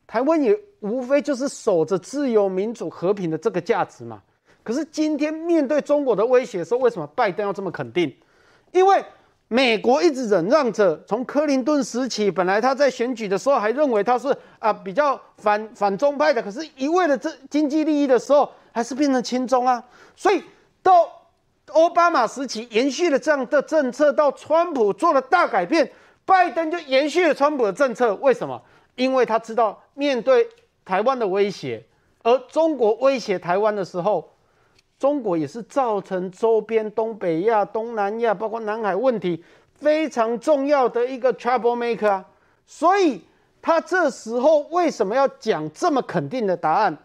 台湾也无非就是守着自由、民主、和平的这个价值嘛。可是今天面对中国的威胁的时候，为什么拜登要这么肯定？因为美国一直忍让着，从克林顿时期，本来他在选举的时候还认为他是啊比较反反中派的，可是一为了这经济利益的时候，还是变成亲中啊。所以到奥巴马时期延续了这样的政策，到川普做了大改变。拜登就延续了川普的政策，为什么？因为他知道面对台湾的威胁，而中国威胁台湾的时候，中国也是造成周边东北亚、东南亚，包括南海问题非常重要的一个 trouble maker 啊。所以他这时候为什么要讲这么肯定的答案？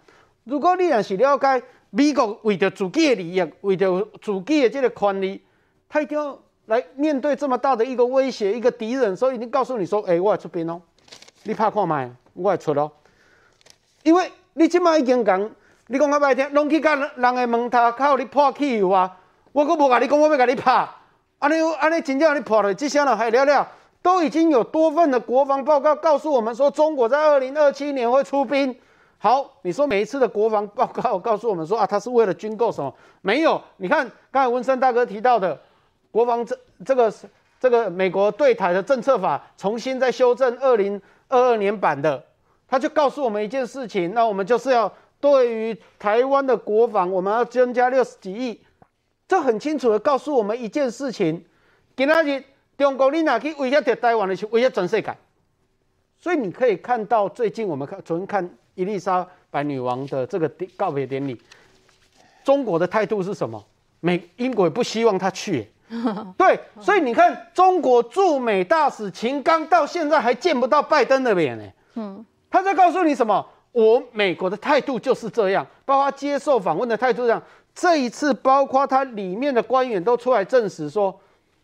如果你也是了解美国为了自己的利益，为了自己的这个权利，他一定要。来面对这么大的一个威胁，一个敌人，所以已经告诉你说：“哎、我要出兵哦，你怕看麦，我要出哦。”因为你今麦已经讲，你讲较歹听，拢去甲人的门头靠你破汽油啊！我可不跟你讲，我要跟你拍，安尼安尼真正你破了，这些了还了了，都已经有多份的国防报告告诉我们说，中国在二零二七年会出兵。好，你说每一次的国防报告告诉我们说啊，他是为了军购什么？没有，你看刚才文森大哥提到的国防这这个这个美国对台的政策法重新再修正二零二二年版的，他就告诉我们一件事情，那我们就是要对于台湾的国防，我们要增加六十几亿，这很清楚的告诉我们一件事情，今仔日中国你哪去威胁台湾的是威胁全世界，所以你可以看到最近我们看昨天看。伊丽莎白女王的这个告别典礼，中国的态度是什么？美英国也不希望她去，对，所以你看，中国驻美大使秦刚到现在还见不到拜登的脸呢。嗯，他在告诉你什么？我美国的态度就是这样，包括接受访问的态度这样。这一次，包括他里面的官员都出来证实说，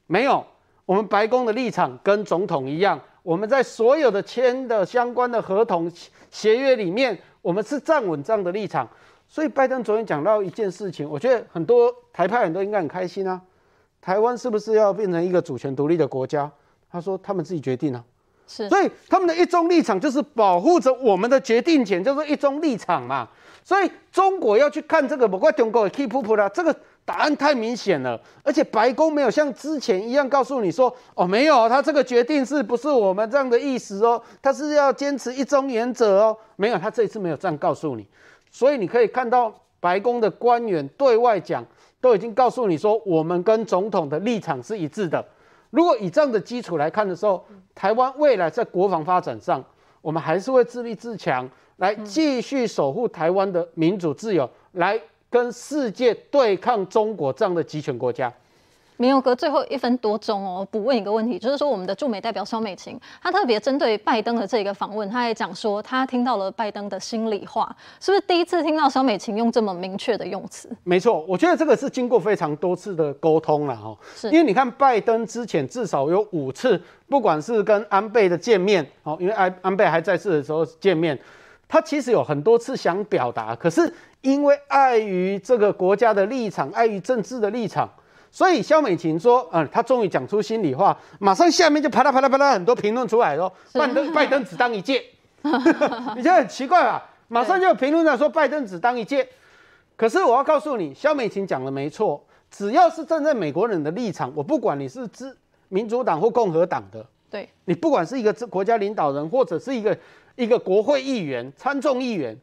没有，我们白宫的立场跟总统一样。我们在所有的签的相关的合同协约里面，我们是站稳这样的立场。所以拜登昨天讲到一件事情，我觉得很多台派人都应该很开心啊。台湾是不是要变成一个主权独立的国家？他说他们自己决定啊。是。所以他们的一中立场就是保护着我们的决定权，叫做一中立场嘛。所以中国要去看这个，不怪中国也 keep up 啦，这个。答案太明显了，而且白宫没有像之前一样告诉你说，哦，没有，他这个决定是不是我们这样的意思哦？他是要坚持一中原则哦，没有，他这一次没有这样告诉你，所以你可以看到白宫的官员对外讲，都已经告诉你说，我们跟总统的立场是一致的。如果以这样的基础来看的时候，台湾未来在国防发展上，我们还是会自立自强，来继续守护台湾的民主自由，来。跟世界对抗中国这样的集权国家，明佑哥最后一分多钟哦，补问一个问题，就是说我们的驻美代表肖美琴，她特别针对拜登的这个访问，她还讲说她听到了拜登的心里话，是不是第一次听到肖美琴用这么明确的用词？没错，我觉得这个是经过非常多次的沟通了哈，是因为你看拜登之前至少有五次，不管是跟安倍的见面，哦，因为安安倍还在世的时候见面，他其实有很多次想表达，可是。因为碍于这个国家的立场，碍于政治的立场，所以肖美琴说：“嗯，他终于讲出心里话。”马上下面就啪啦啪啦啪啦很多评论出来说：“拜登拜登只当一届。”你觉得很奇怪吧？马上就有评论在说拜登只当一届。可是我要告诉你，肖美琴讲的没错，只要是站在美国人的立场，我不管你是支民主党或共和党的，对你不管是一个国家领导人，或者是一个一个国会议员、参众议员。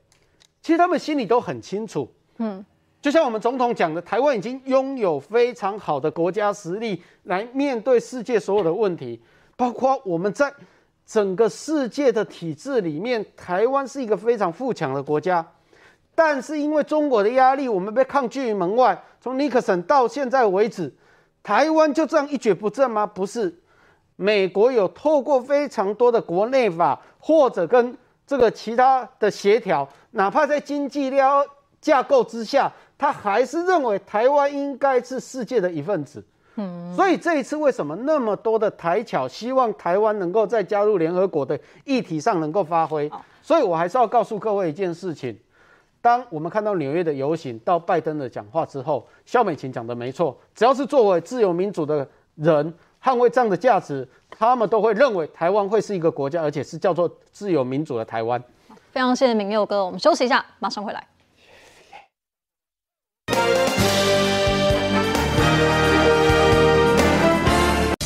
其实他们心里都很清楚，嗯，就像我们总统讲的，台湾已经拥有非常好的国家实力来面对世界所有的问题，包括我们在整个世界的体制里面，台湾是一个非常富强的国家。但是因为中国的压力，我们被抗拒于门外。从尼克森到现在为止，台湾就这样一蹶不振吗？不是，美国有透过非常多的国内法或者跟这个其他的协调。哪怕在经济量架构之下，他还是认为台湾应该是世界的一份子。嗯，所以这一次为什么那么多的台侨希望台湾能够在加入联合国的议题上能够发挥？所以我还是要告诉各位一件事情：当我们看到纽约的游行到拜登的讲话之后，萧美琴讲的没错，只要是作为自由民主的人，捍卫这样的价值，他们都会认为台湾会是一个国家，而且是叫做自由民主的台湾。非常谢谢明佑哥，我们休息一下，马上回来。